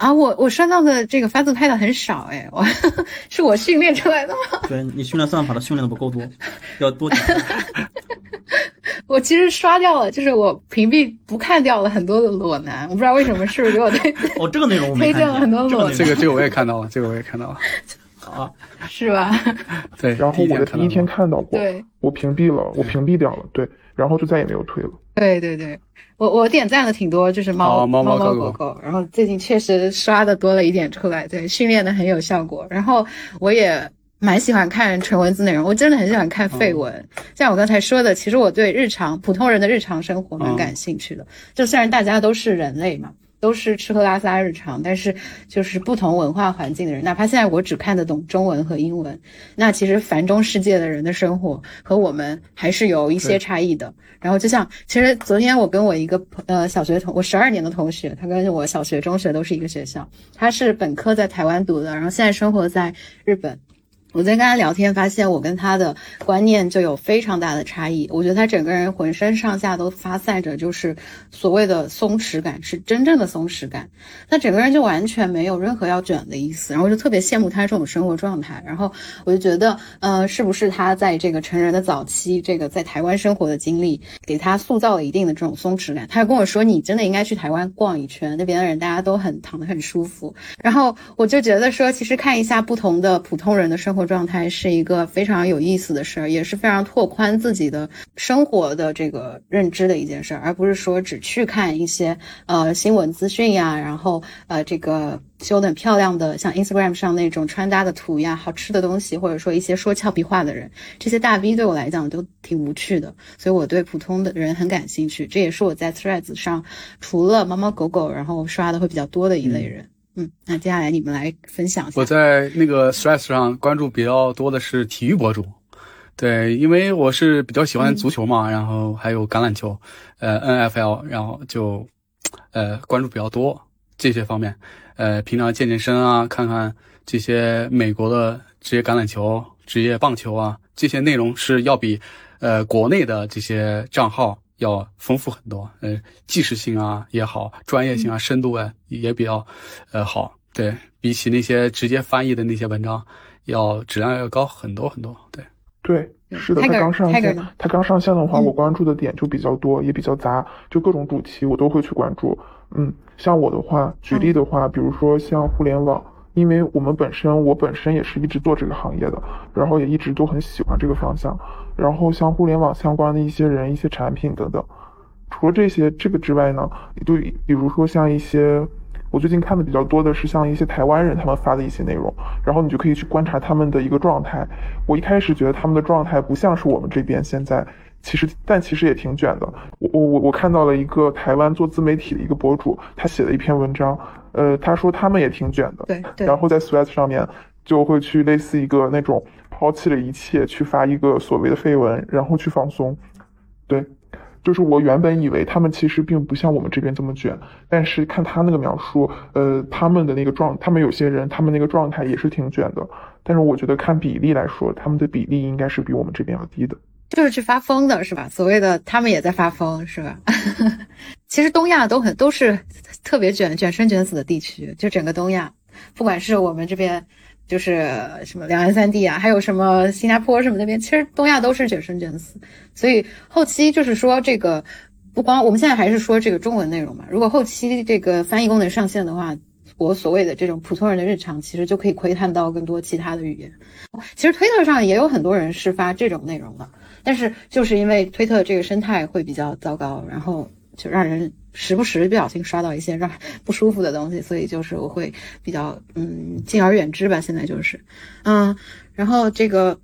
啊，我我刷到的这个发自拍的很少哎，我是我训练出来的吗？对你训练算法的训练的不够多，要多。我其实刷掉了，就是我屏蔽不看掉了很多的裸男，我不知道为什么，是不是给我推 哦这个内容我推荐了很多裸男？这个 这个我也看到了，这个我也看到了，啊，是吧？对，然后我的第一天看到过，对，我屏蔽了，我屏蔽掉了，对，然后就再也没有退了。对对对。我我点赞了挺多，就是猫猫猫狗狗，然后最近确实刷的多了一点出来，对，训练的很有效果。然后我也蛮喜欢看纯文字内容，我真的很喜欢看废文。像我刚才说的，其实我对日常普通人的日常生活蛮感兴趣的。就虽然大家都是人类嘛。都是吃喝拉撒日常，但是就是不同文化环境的人，哪怕现在我只看得懂中文和英文，那其实繁中世界的人的生活和我们还是有一些差异的。然后就像，其实昨天我跟我一个呃小学同，我十二年的同学，他跟我小学、中学都是一个学校，他是本科在台湾读的，然后现在生活在日本。我在跟他聊天，发现我跟他的观念就有非常大的差异。我觉得他整个人浑身上下都发散着，就是所谓的松弛感，是真正的松弛感。他整个人就完全没有任何要卷的意思，然后就特别羡慕他这种生活状态。然后我就觉得，呃，是不是他在这个成人的早期，这个在台湾生活的经历，给他塑造了一定的这种松弛感？他跟我说：“你真的应该去台湾逛一圈，那边的人大家都很躺得很舒服。”然后我就觉得说，其实看一下不同的普通人的生活。状态是一个非常有意思的事儿，也是非常拓宽自己的生活的这个认知的一件事儿，而不是说只去看一些呃新闻资讯呀，然后呃这个修的很漂亮的像 Instagram 上那种穿搭的图呀，好吃的东西，或者说一些说俏皮话的人，这些大 V 对我来讲都挺无趣的，所以我对普通的人很感兴趣，这也是我在 Threads 上除了猫猫狗狗，然后刷的会比较多的一类人。嗯，那接下来你们来分享一下。我在那个 Threads 上关注比较多的是体育博主，对，因为我是比较喜欢足球嘛，然后还有橄榄球，呃，NFL，然后就，呃，关注比较多这些方面。呃，平常健健身啊，看看这些美国的职业橄榄球、职业棒球啊，这些内容是要比，呃，国内的这些账号。要丰富很多，呃，即时性啊也好，专业性啊、深度啊也比较，呃好，对比起那些直接翻译的那些文章，要质量要高很多很多，对，对，是的，他刚上线，他刚上线的话，我关注的点就比较多，也比较杂，就各种主题我都会去关注，嗯，像我的话，举例的话，比如说像互联网。因为我们本身，我本身也是一直做这个行业的，然后也一直都很喜欢这个方向。然后像互联网相关的一些人、一些产品等等。除了这些这个之外呢，就比如说像一些我最近看的比较多的是像一些台湾人他们发的一些内容，然后你就可以去观察他们的一个状态。我一开始觉得他们的状态不像是我们这边现在，其实但其实也挺卷的。我我我我看到了一个台湾做自媒体的一个博主，他写了一篇文章。呃，他说他们也挺卷的，对，然后在 Threads 上面就会去类似一个那种抛弃了一切，去发一个所谓的绯闻，然后去放松。对，就是我原本以为他们其实并不像我们这边这么卷，但是看他那个描述，呃，他们的那个状，他们有些人他们那个状态也是挺卷的。但是我觉得看比例来说，他们的比例应该是比我们这边要低的。就是去发疯的是吧？所谓的他们也在发疯是吧？其实东亚都很都是特别卷卷生卷死的地区，就整个东亚，不管是我们这边就是什么两岸三地啊，还有什么新加坡什么那边，其实东亚都是卷生卷死。所以后期就是说这个不光我们现在还是说这个中文内容嘛，如果后期这个翻译功能上线的话。我所谓的这种普通人的日常，其实就可以窥探到更多其他的语言。其实推特上也有很多人是发这种内容的，但是就是因为推特这个生态会比较糟糕，然后就让人时不时不小心刷到一些让不舒服的东西，所以就是我会比较嗯敬而远之吧。现在就是嗯，然后这个。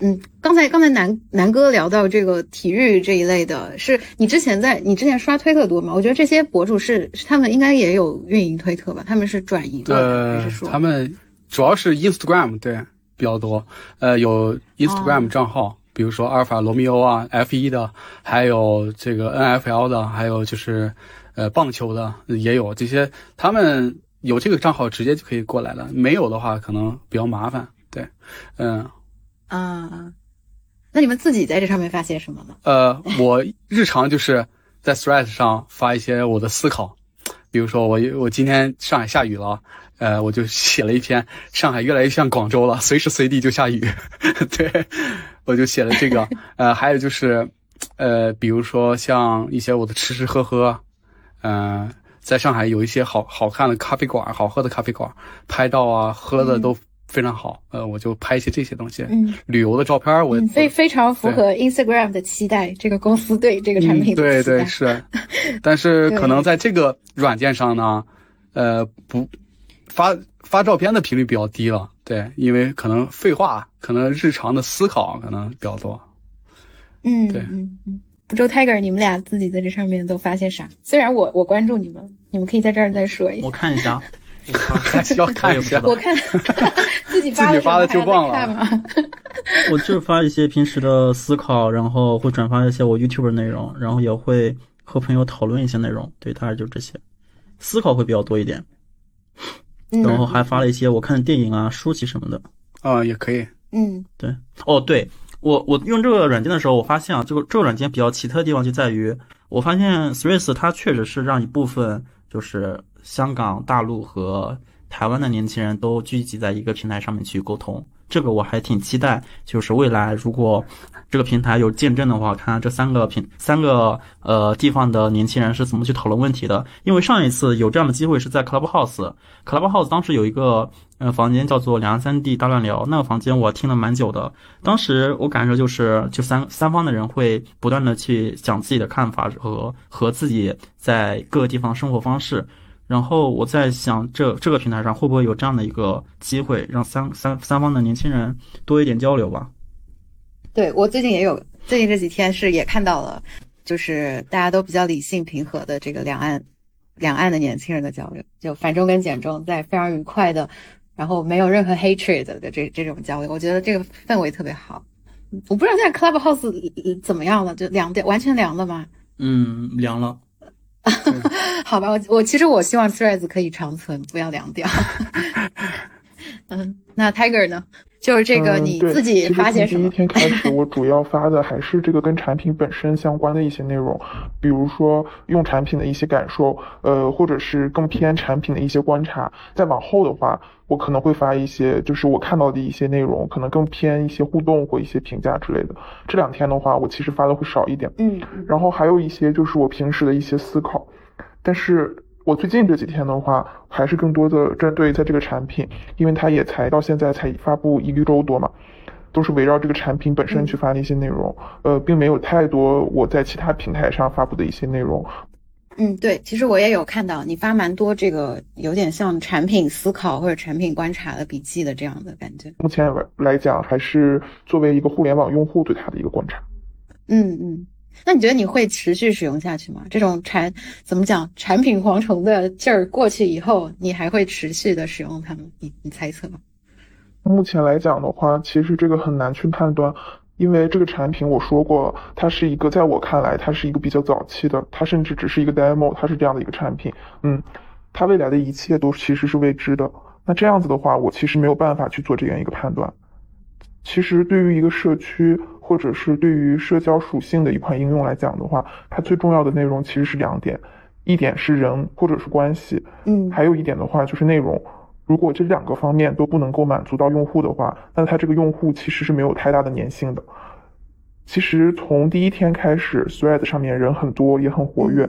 嗯，刚才刚才南南哥聊到这个体育这一类的，是你之前在你之前刷推特多吗？我觉得这些博主是他们应该也有运营推特吧？他们是转移的还是说？他们主要是 Instagram 对比较多，呃，有 Instagram 账号，比如说阿尔法罗密欧啊，F 一的，还有这个 NFL 的，还有就是呃棒球的也有这些，他们有这个账号直接就可以过来了，没有的话可能比较麻烦。对，嗯。啊，那你们自己在这上面发些什么呢？呃，我日常就是在 Threads 上发一些我的思考，比如说我我今天上海下雨了，呃，我就写了一篇上海越来越像广州了，随时随地就下雨，对，我就写了这个。呃，还有就是，呃，比如说像一些我的吃吃喝喝，嗯，在上海有一些好好看的咖啡馆，好喝的咖啡馆，拍照啊，喝的都。非常好，呃，我就拍一些这些东西，嗯，旅游的照片，我非非常符合 Instagram 的期待，这个公司对这个产品对对是，但是 可能在这个软件上呢，呃，不发发照片的频率比较低了，对，因为可能废话，可能日常的思考可能比较多，嗯，对，嗯嗯，不周 Tiger，你们俩自己在这上面都发现啥？虽然我我关注你们，你们可以在这儿再说一下，我看一下。要看一下，我看 自己发的就忘了。我就发一些平时的思考，然后会转发一些我 YouTube 内容，然后也会和朋友讨论一些内容。对，大概就这些，思考会比较多一点。然后还发了一些我看的电影啊、书籍什么的。啊，也可以。嗯，对。哦，对我我用这个软件的时候，我发现啊，这个这个软件比较奇特的地方就在于，我发现 Threads 它确实是让一部分就是。香港、大陆和台湾的年轻人都聚集在一个平台上面去沟通，这个我还挺期待。就是未来如果这个平台有见证的话，看看这三个平三个呃地方的年轻人是怎么去讨论问题的。因为上一次有这样的机会是在 Clubhouse，Clubhouse 当时有一个呃房间叫做两岸三地大乱聊，那个房间我听了蛮久的。当时我感受就是，就三三方的人会不断的去讲自己的看法和和自己在各个地方生活方式。然后我在想，这这个平台上会不会有这样的一个机会，让三三三方的年轻人多一点交流吧？对我最近也有，最近这几天是也看到了，就是大家都比较理性平和的这个两岸两岸的年轻人的交流，就繁中跟简中在非常愉快的，然后没有任何 hatred 的这这种交流，我觉得这个氛围特别好。我不知道现在 Clubhouse 怎么样了，就凉掉，完全凉了吗？嗯，凉了。好吧，我我其实我希望 Threads 可以长存，不要凉掉。嗯，那 Tiger 呢？就是这个你自己发些什么？第一天开始，我主要发的还是这个跟产品本身相关的一些内容，比如说用产品的一些感受，呃，或者是更偏产品的一些观察。再往后的话，我可能会发一些就是我看到的一些内容，可能更偏一些互动或一些评价之类的。这两天的话，我其实发的会少一点。嗯，然后还有一些就是我平时的一些思考，但是。我最近这几天的话，还是更多的针对在这个产品，因为它也才到现在才发布一个周多嘛，都是围绕这个产品本身去发的一些内容，呃，并没有太多我在其他平台上发布的一些内容。嗯，对，其实我也有看到你发蛮多这个有点像产品思考或者产品观察的笔记的这样的感觉。目前来讲，还是作为一个互联网用户对它的一个观察。嗯嗯。那你觉得你会持续使用下去吗？这种产怎么讲产品蝗虫的劲儿过去以后，你还会持续的使用它吗？你你猜测吗？目前来讲的话，其实这个很难去判断，因为这个产品我说过，它是一个在我看来，它是一个比较早期的，它甚至只是一个 demo，它是这样的一个产品。嗯，它未来的一切都其实是未知的。那这样子的话，我其实没有办法去做这样一个判断。其实对于一个社区，或者是对于社交属性的一款应用来讲的话，它最重要的内容其实是两点，一点是人或者是关系，嗯，还有一点的话就是内容。如果这两个方面都不能够满足到用户的话，那它这个用户其实是没有太大的粘性的。其实从第一天开始，Thread 上面人很多，也很活跃。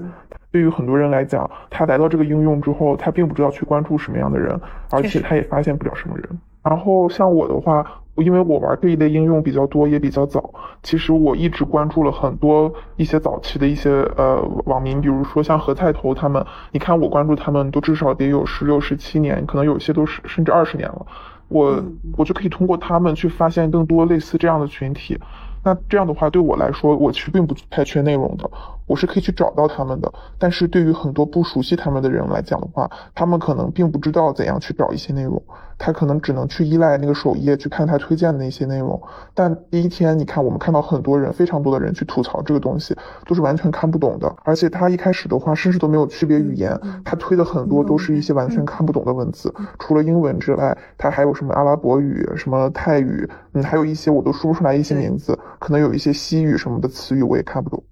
对于很多人来讲，他来到这个应用之后，他并不知道去关注什么样的人，而且他也发现不了什么人。然后像我的话，因为我玩这一类应用比较多，也比较早。其实我一直关注了很多一些早期的一些呃网民，比如说像何菜头他们。你看我关注他们都至少得有十六、十七年，可能有些都是甚至二十年了。我我就可以通过他们去发现更多类似这样的群体。那这样的话，对我来说，我其实并不太缺内容的，我是可以去找到他们的。但是对于很多不熟悉他们的人来讲的话，他们可能并不知道怎样去找一些内容，他可能只能去依赖那个首页去看他推荐的那些内容。但第一天，你看我们看到很多人，非常多的人去吐槽这个东西，都是完全看不懂的。而且他一开始的话，甚至都没有区别语言，他推的很多都是一些完全看不懂的文字。除了英文之外，他还有什么阿拉伯语、什么泰语，嗯，还有一些我都说不出来一些名字。可能有一些西语什么的词语我也看不懂。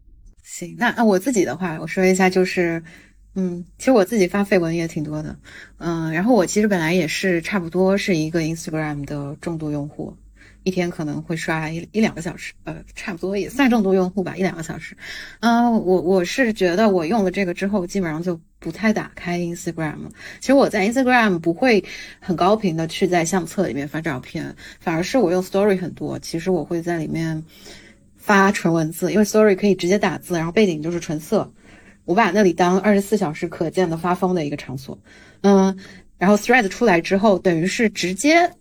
行，那我自己的话，我说一下，就是，嗯，其实我自己发绯闻也挺多的，嗯，然后我其实本来也是差不多是一个 Instagram 的重度用户，一天可能会刷一一两个小时，呃，差不多也算重度用户吧，一两个小时。嗯，我我是觉得我用了这个之后，基本上就不太打开 Instagram。其实我在 Instagram 不会很高频的去在相册里面发照片，反而是我用 Story 很多，其实我会在里面。发纯文字，因为 Story 可以直接打字，然后背景就是纯色。我把那里当二十四小时可见的发疯的一个场所。嗯，然后 Thread 出来之后，等于是直接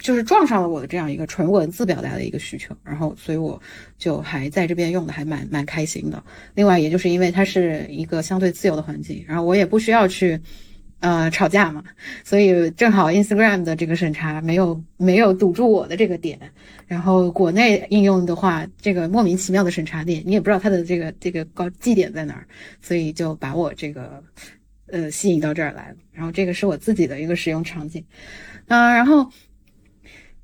就是撞上了我的这样一个纯文字表达的一个需求，然后所以我就还在这边用的还蛮蛮开心的。另外，也就是因为它是一个相对自由的环境，然后我也不需要去。呃，吵架嘛，所以正好 Instagram 的这个审查没有没有堵住我的这个点，然后国内应用的话，这个莫名其妙的审查点，你也不知道它的这个这个高绩点在哪儿，所以就把我这个呃吸引到这儿来了。然后这个是我自己的一个使用场景，嗯，然后。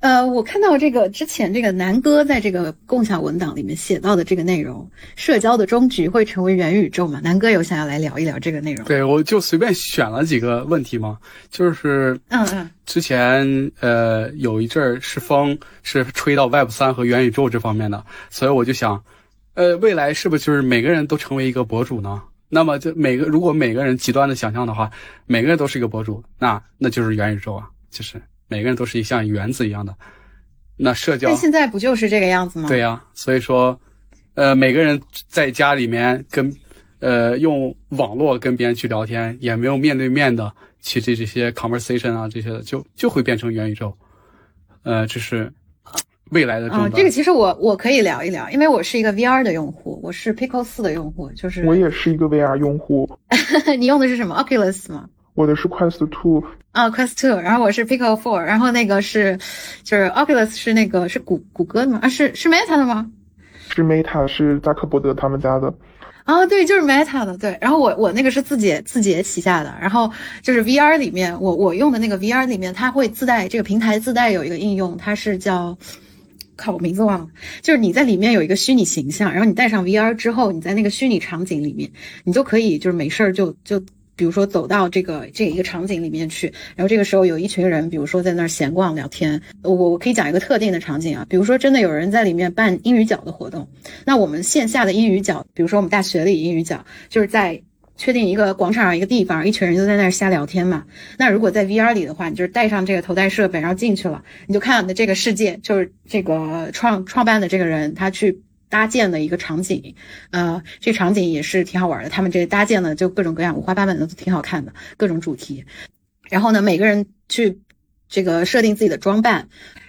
呃，我看到这个之前这个南哥在这个共享文档里面写到的这个内容，社交的终局会成为元宇宙嘛？南哥有想要来聊一聊这个内容？对，我就随便选了几个问题嘛，就是嗯嗯，之前呃有一阵儿是风是吹到 Web 三和元宇宙这方面的，所以我就想，呃，未来是不是就是每个人都成为一个博主呢？那么就每个如果每个人极端的想象的话，每个人都是一个博主，那那就是元宇宙啊，就是。每个人都是一像原子一样的，那社交，那现在不就是这个样子吗？对呀，所以说，呃，每个人在家里面跟，呃，用网络跟别人去聊天，也没有面对面的去这这些 conversation 啊，这些就就会变成元宇宙，呃，这是未来的。啊，这个其实我我可以聊一聊，因为我是一个 VR 的用户，我是 Pico 四的用户，就是我也是一个 VR 用户。你用的是什么 Oculus 吗？我的是 Quest Two 啊，Quest Two，然后我是 Pico Four，然后那个是就是 Oculus 是那个是谷谷歌的吗？啊，是是 Meta 的吗？是 Meta，是扎克伯德他们家的。啊，对，就是 Meta 的，对。然后我我那个是字节字节旗下的，然后就是 VR 里面我我用的那个 VR 里面，它会自带这个平台自带有一个应用，它是叫，靠，我名字忘了，就是你在里面有一个虚拟形象，然后你戴上 VR 之后，你在那个虚拟场景里面，你就可以就是没事儿就就。比如说走到这个这一个场景里面去，然后这个时候有一群人，比如说在那儿闲逛聊天。我我可以讲一个特定的场景啊，比如说真的有人在里面办英语角的活动，那我们线下的英语角，比如说我们大学里英语角，就是在确定一个广场上一个地方，一群人就在那儿瞎聊天嘛。那如果在 VR 里的话，你就是带上这个头戴设备，然后进去了，你就看到的这个世界，就是这个创创办的这个人他去。搭建的一个场景，呃，这场景也是挺好玩的。他们这搭建的就各种各样、五花八门的，都挺好看的，各种主题。然后呢，每个人去这个设定自己的装扮。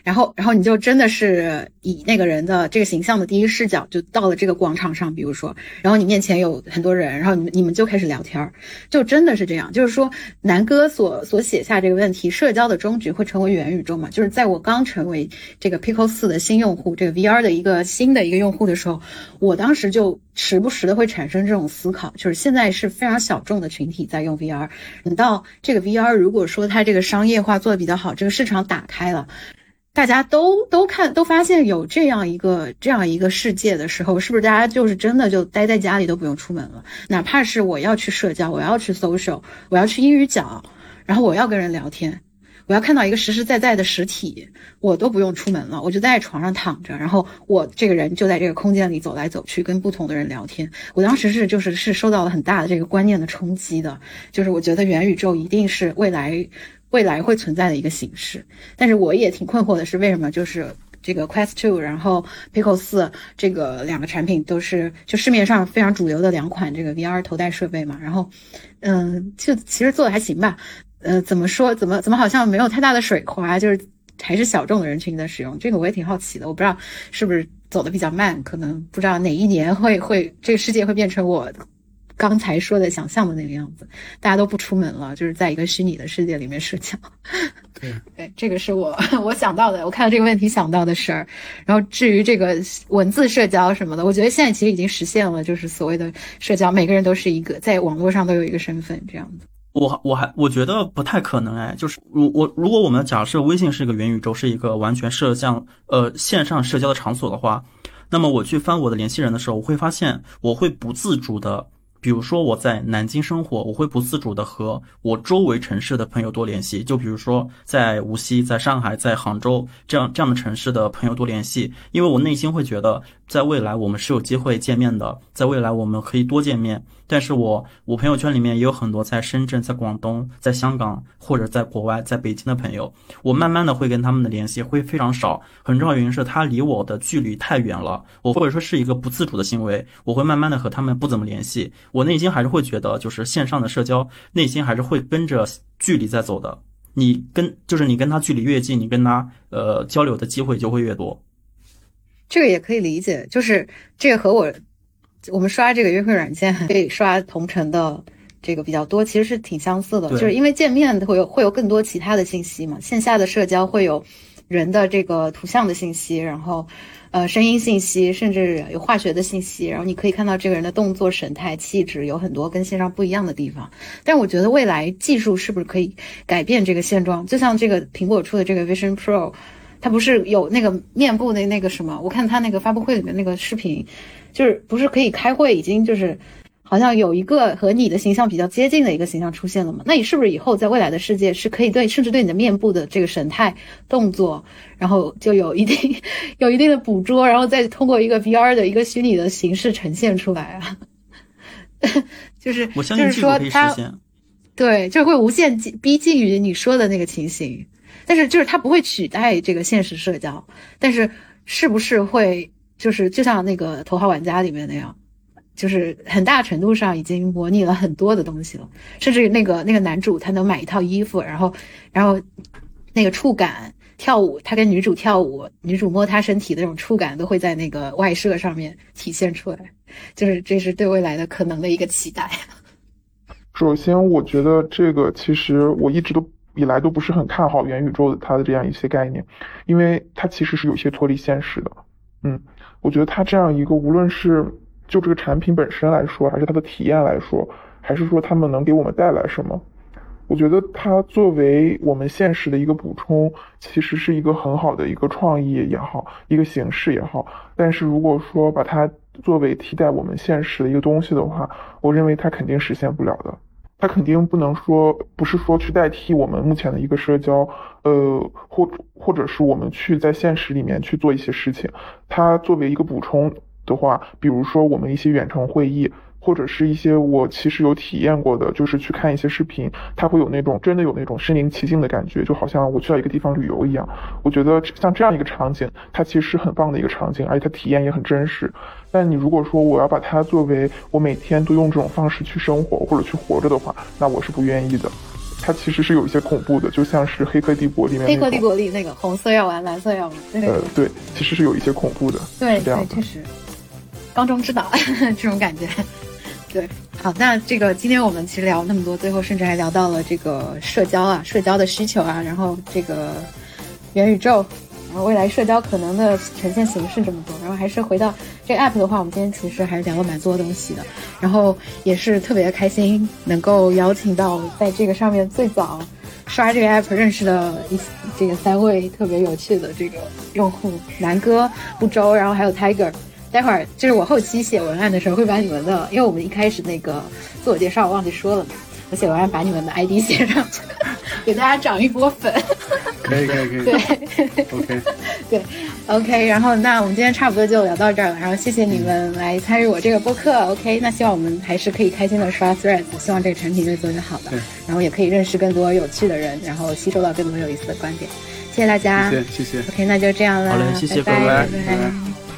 然后，然后你就真的是以那个人的这个形象的第一视角，就到了这个广场上，比如说，然后你面前有很多人，然后你们你们就开始聊天儿，就真的是这样。就是说，南哥所所写下这个问题，社交的终局会成为元宇宙嘛？就是在我刚成为这个 Pico 四的新用户，这个 VR 的一个新的一个用户的时候，我当时就时不时的会产生这种思考，就是现在是非常小众的群体在用 VR，等到这个 VR 如果说它这个商业化做的比较好，这个市场打开了。大家都都看都发现有这样一个这样一个世界的时候，是不是大家就是真的就待在家里都不用出门了？哪怕是我要去社交，我要去 social，我要去英语角，然后我要跟人聊天，我要看到一个实实在在的实体，我都不用出门了，我就在床上躺着，然后我这个人就在这个空间里走来走去，跟不同的人聊天。我当时是就是是受到了很大的这个观念的冲击的，就是我觉得元宇宙一定是未来。未来会存在的一个形式，但是我也挺困惑的是，为什么就是这个 Quest Two，然后 Pico 四这个两个产品都是就市面上非常主流的两款这个 VR 头戴设备嘛，然后，嗯，就其实做的还行吧，呃，怎么说，怎么怎么好像没有太大的水花，就是还是小众的人群在使用，这个我也挺好奇的，我不知道是不是走的比较慢，可能不知道哪一年会会这个世界会变成我。刚才说的想象的那个样子，大家都不出门了，就是在一个虚拟的世界里面社交。对对，这个是我 我想到的，我看到这个问题想到的事儿。然后至于这个文字社交什么的，我觉得现在其实已经实现了，就是所谓的社交，每个人都是一个在网络上都有一个身份这样子。我我还我觉得不太可能哎，就是如我如果我们假设微信是一个元宇宙，是一个完全社像呃线上社交的场所的话，那么我去翻我的联系人的时候，我会发现我会不自主的。比如说我在南京生活，我会不自主的和我周围城市的朋友多联系。就比如说在无锡、在上海、在杭州这样这样的城市的朋友多联系，因为我内心会觉得，在未来我们是有机会见面的，在未来我们可以多见面。但是我我朋友圈里面也有很多在深圳、在广东、在香港或者在国外、在北京的朋友，我慢慢的会跟他们的联系会非常少。很重要原因是他离我的距离太远了，我或者说是一个不自主的行为，我会慢慢的和他们不怎么联系。我内心还是会觉得，就是线上的社交，内心还是会跟着距离在走的。你跟就是你跟他距离越近，你跟他呃交流的机会就会越多。这个也可以理解，就是这个和我。我们刷这个约会软件，可以刷同城的这个比较多，其实是挺相似的，就是因为见面会有会有更多其他的信息嘛。线下的社交会有人的这个图像的信息，然后呃声音信息，甚至有化学的信息，然后你可以看到这个人的动作、神态、气质，有很多跟线上不一样的地方。但我觉得未来技术是不是可以改变这个现状？就像这个苹果出的这个 Vision Pro，它不是有那个面部的那个什么？我看他那个发布会里面那个视频。就是不是可以开会，已经就是好像有一个和你的形象比较接近的一个形象出现了嘛？那你是不是以后在未来的世界是可以对，甚至对你的面部的这个神态、动作，然后就有一定 有一定的捕捉，然后再通过一个 VR 的一个虚拟的形式呈现出来啊？就是我相信就是说他对，就会无限逼近于你说的那个情形，但是就是它不会取代这个现实社交，但是是不是会？就是就像那个《头号玩家》里面那样，就是很大程度上已经模拟了很多的东西了，甚至那个那个男主他能买一套衣服，然后然后那个触感跳舞，他跟女主跳舞，女主摸他身体的那种触感都会在那个外设上面体现出来，就是这是对未来的可能的一个期待。首先，我觉得这个其实我一直都以来都不是很看好元宇宙的它的这样一些概念，因为它其实是有些脱离现实的，嗯。我觉得它这样一个，无论是就这个产品本身来说，还是它的体验来说，还是说他们能给我们带来什么，我觉得它作为我们现实的一个补充，其实是一个很好的一个创意也好，一个形式也好。但是如果说把它作为替代我们现实的一个东西的话，我认为它肯定实现不了的。它肯定不能说不是说去代替我们目前的一个社交，呃，或或者是我们去在现实里面去做一些事情。它作为一个补充的话，比如说我们一些远程会议。或者是一些我其实有体验过的，就是去看一些视频，它会有那种真的有那种身临其境的感觉，就好像我去到一个地方旅游一样。我觉得像这样一个场景，它其实是很棒的一个场景，而且它体验也很真实。但你如果说我要把它作为我每天都用这种方式去生活或者去活着的话，那我是不愿意的。它其实是有一些恐怖的，就像是《黑客帝国》里面黑客帝国里那个红色药丸，蓝色药丸，那个呃，对，其实是有一些恐怖的，对这样对，确实，缸中之岛 这种感觉。对，好，那这个今天我们其实聊那么多，最后甚至还聊到了这个社交啊，社交的需求啊，然后这个元宇宙，然后未来社交可能的呈现形式这么多，然后还是回到这个 app 的话，我们今天其实还是聊了蛮多东西的，然后也是特别开心能够邀请到在这个上面最早刷这个 app 认识的一这个三位特别有趣的这个用户，南哥、不周，然后还有 Tiger。待会儿就是我后期写文案的时候会把你们的，因为我们一开始那个自我介绍忘记说了嘛，我写文案把你们的 ID 写上去，给大家涨一波粉。可以可以可以，对，OK，对，OK，然后那我们今天差不多就聊到这儿了，然后谢谢你们来参与我这个播客，OK，那希望我们还是可以开心的刷 Threads，希望这个产品越做越好的对，然后也可以认识更多有趣的人，然后吸收到更多有意思的观点，谢谢大家。谢谢谢谢。，OK，那就这样了，好嘞谢谢拜拜拜拜。拜拜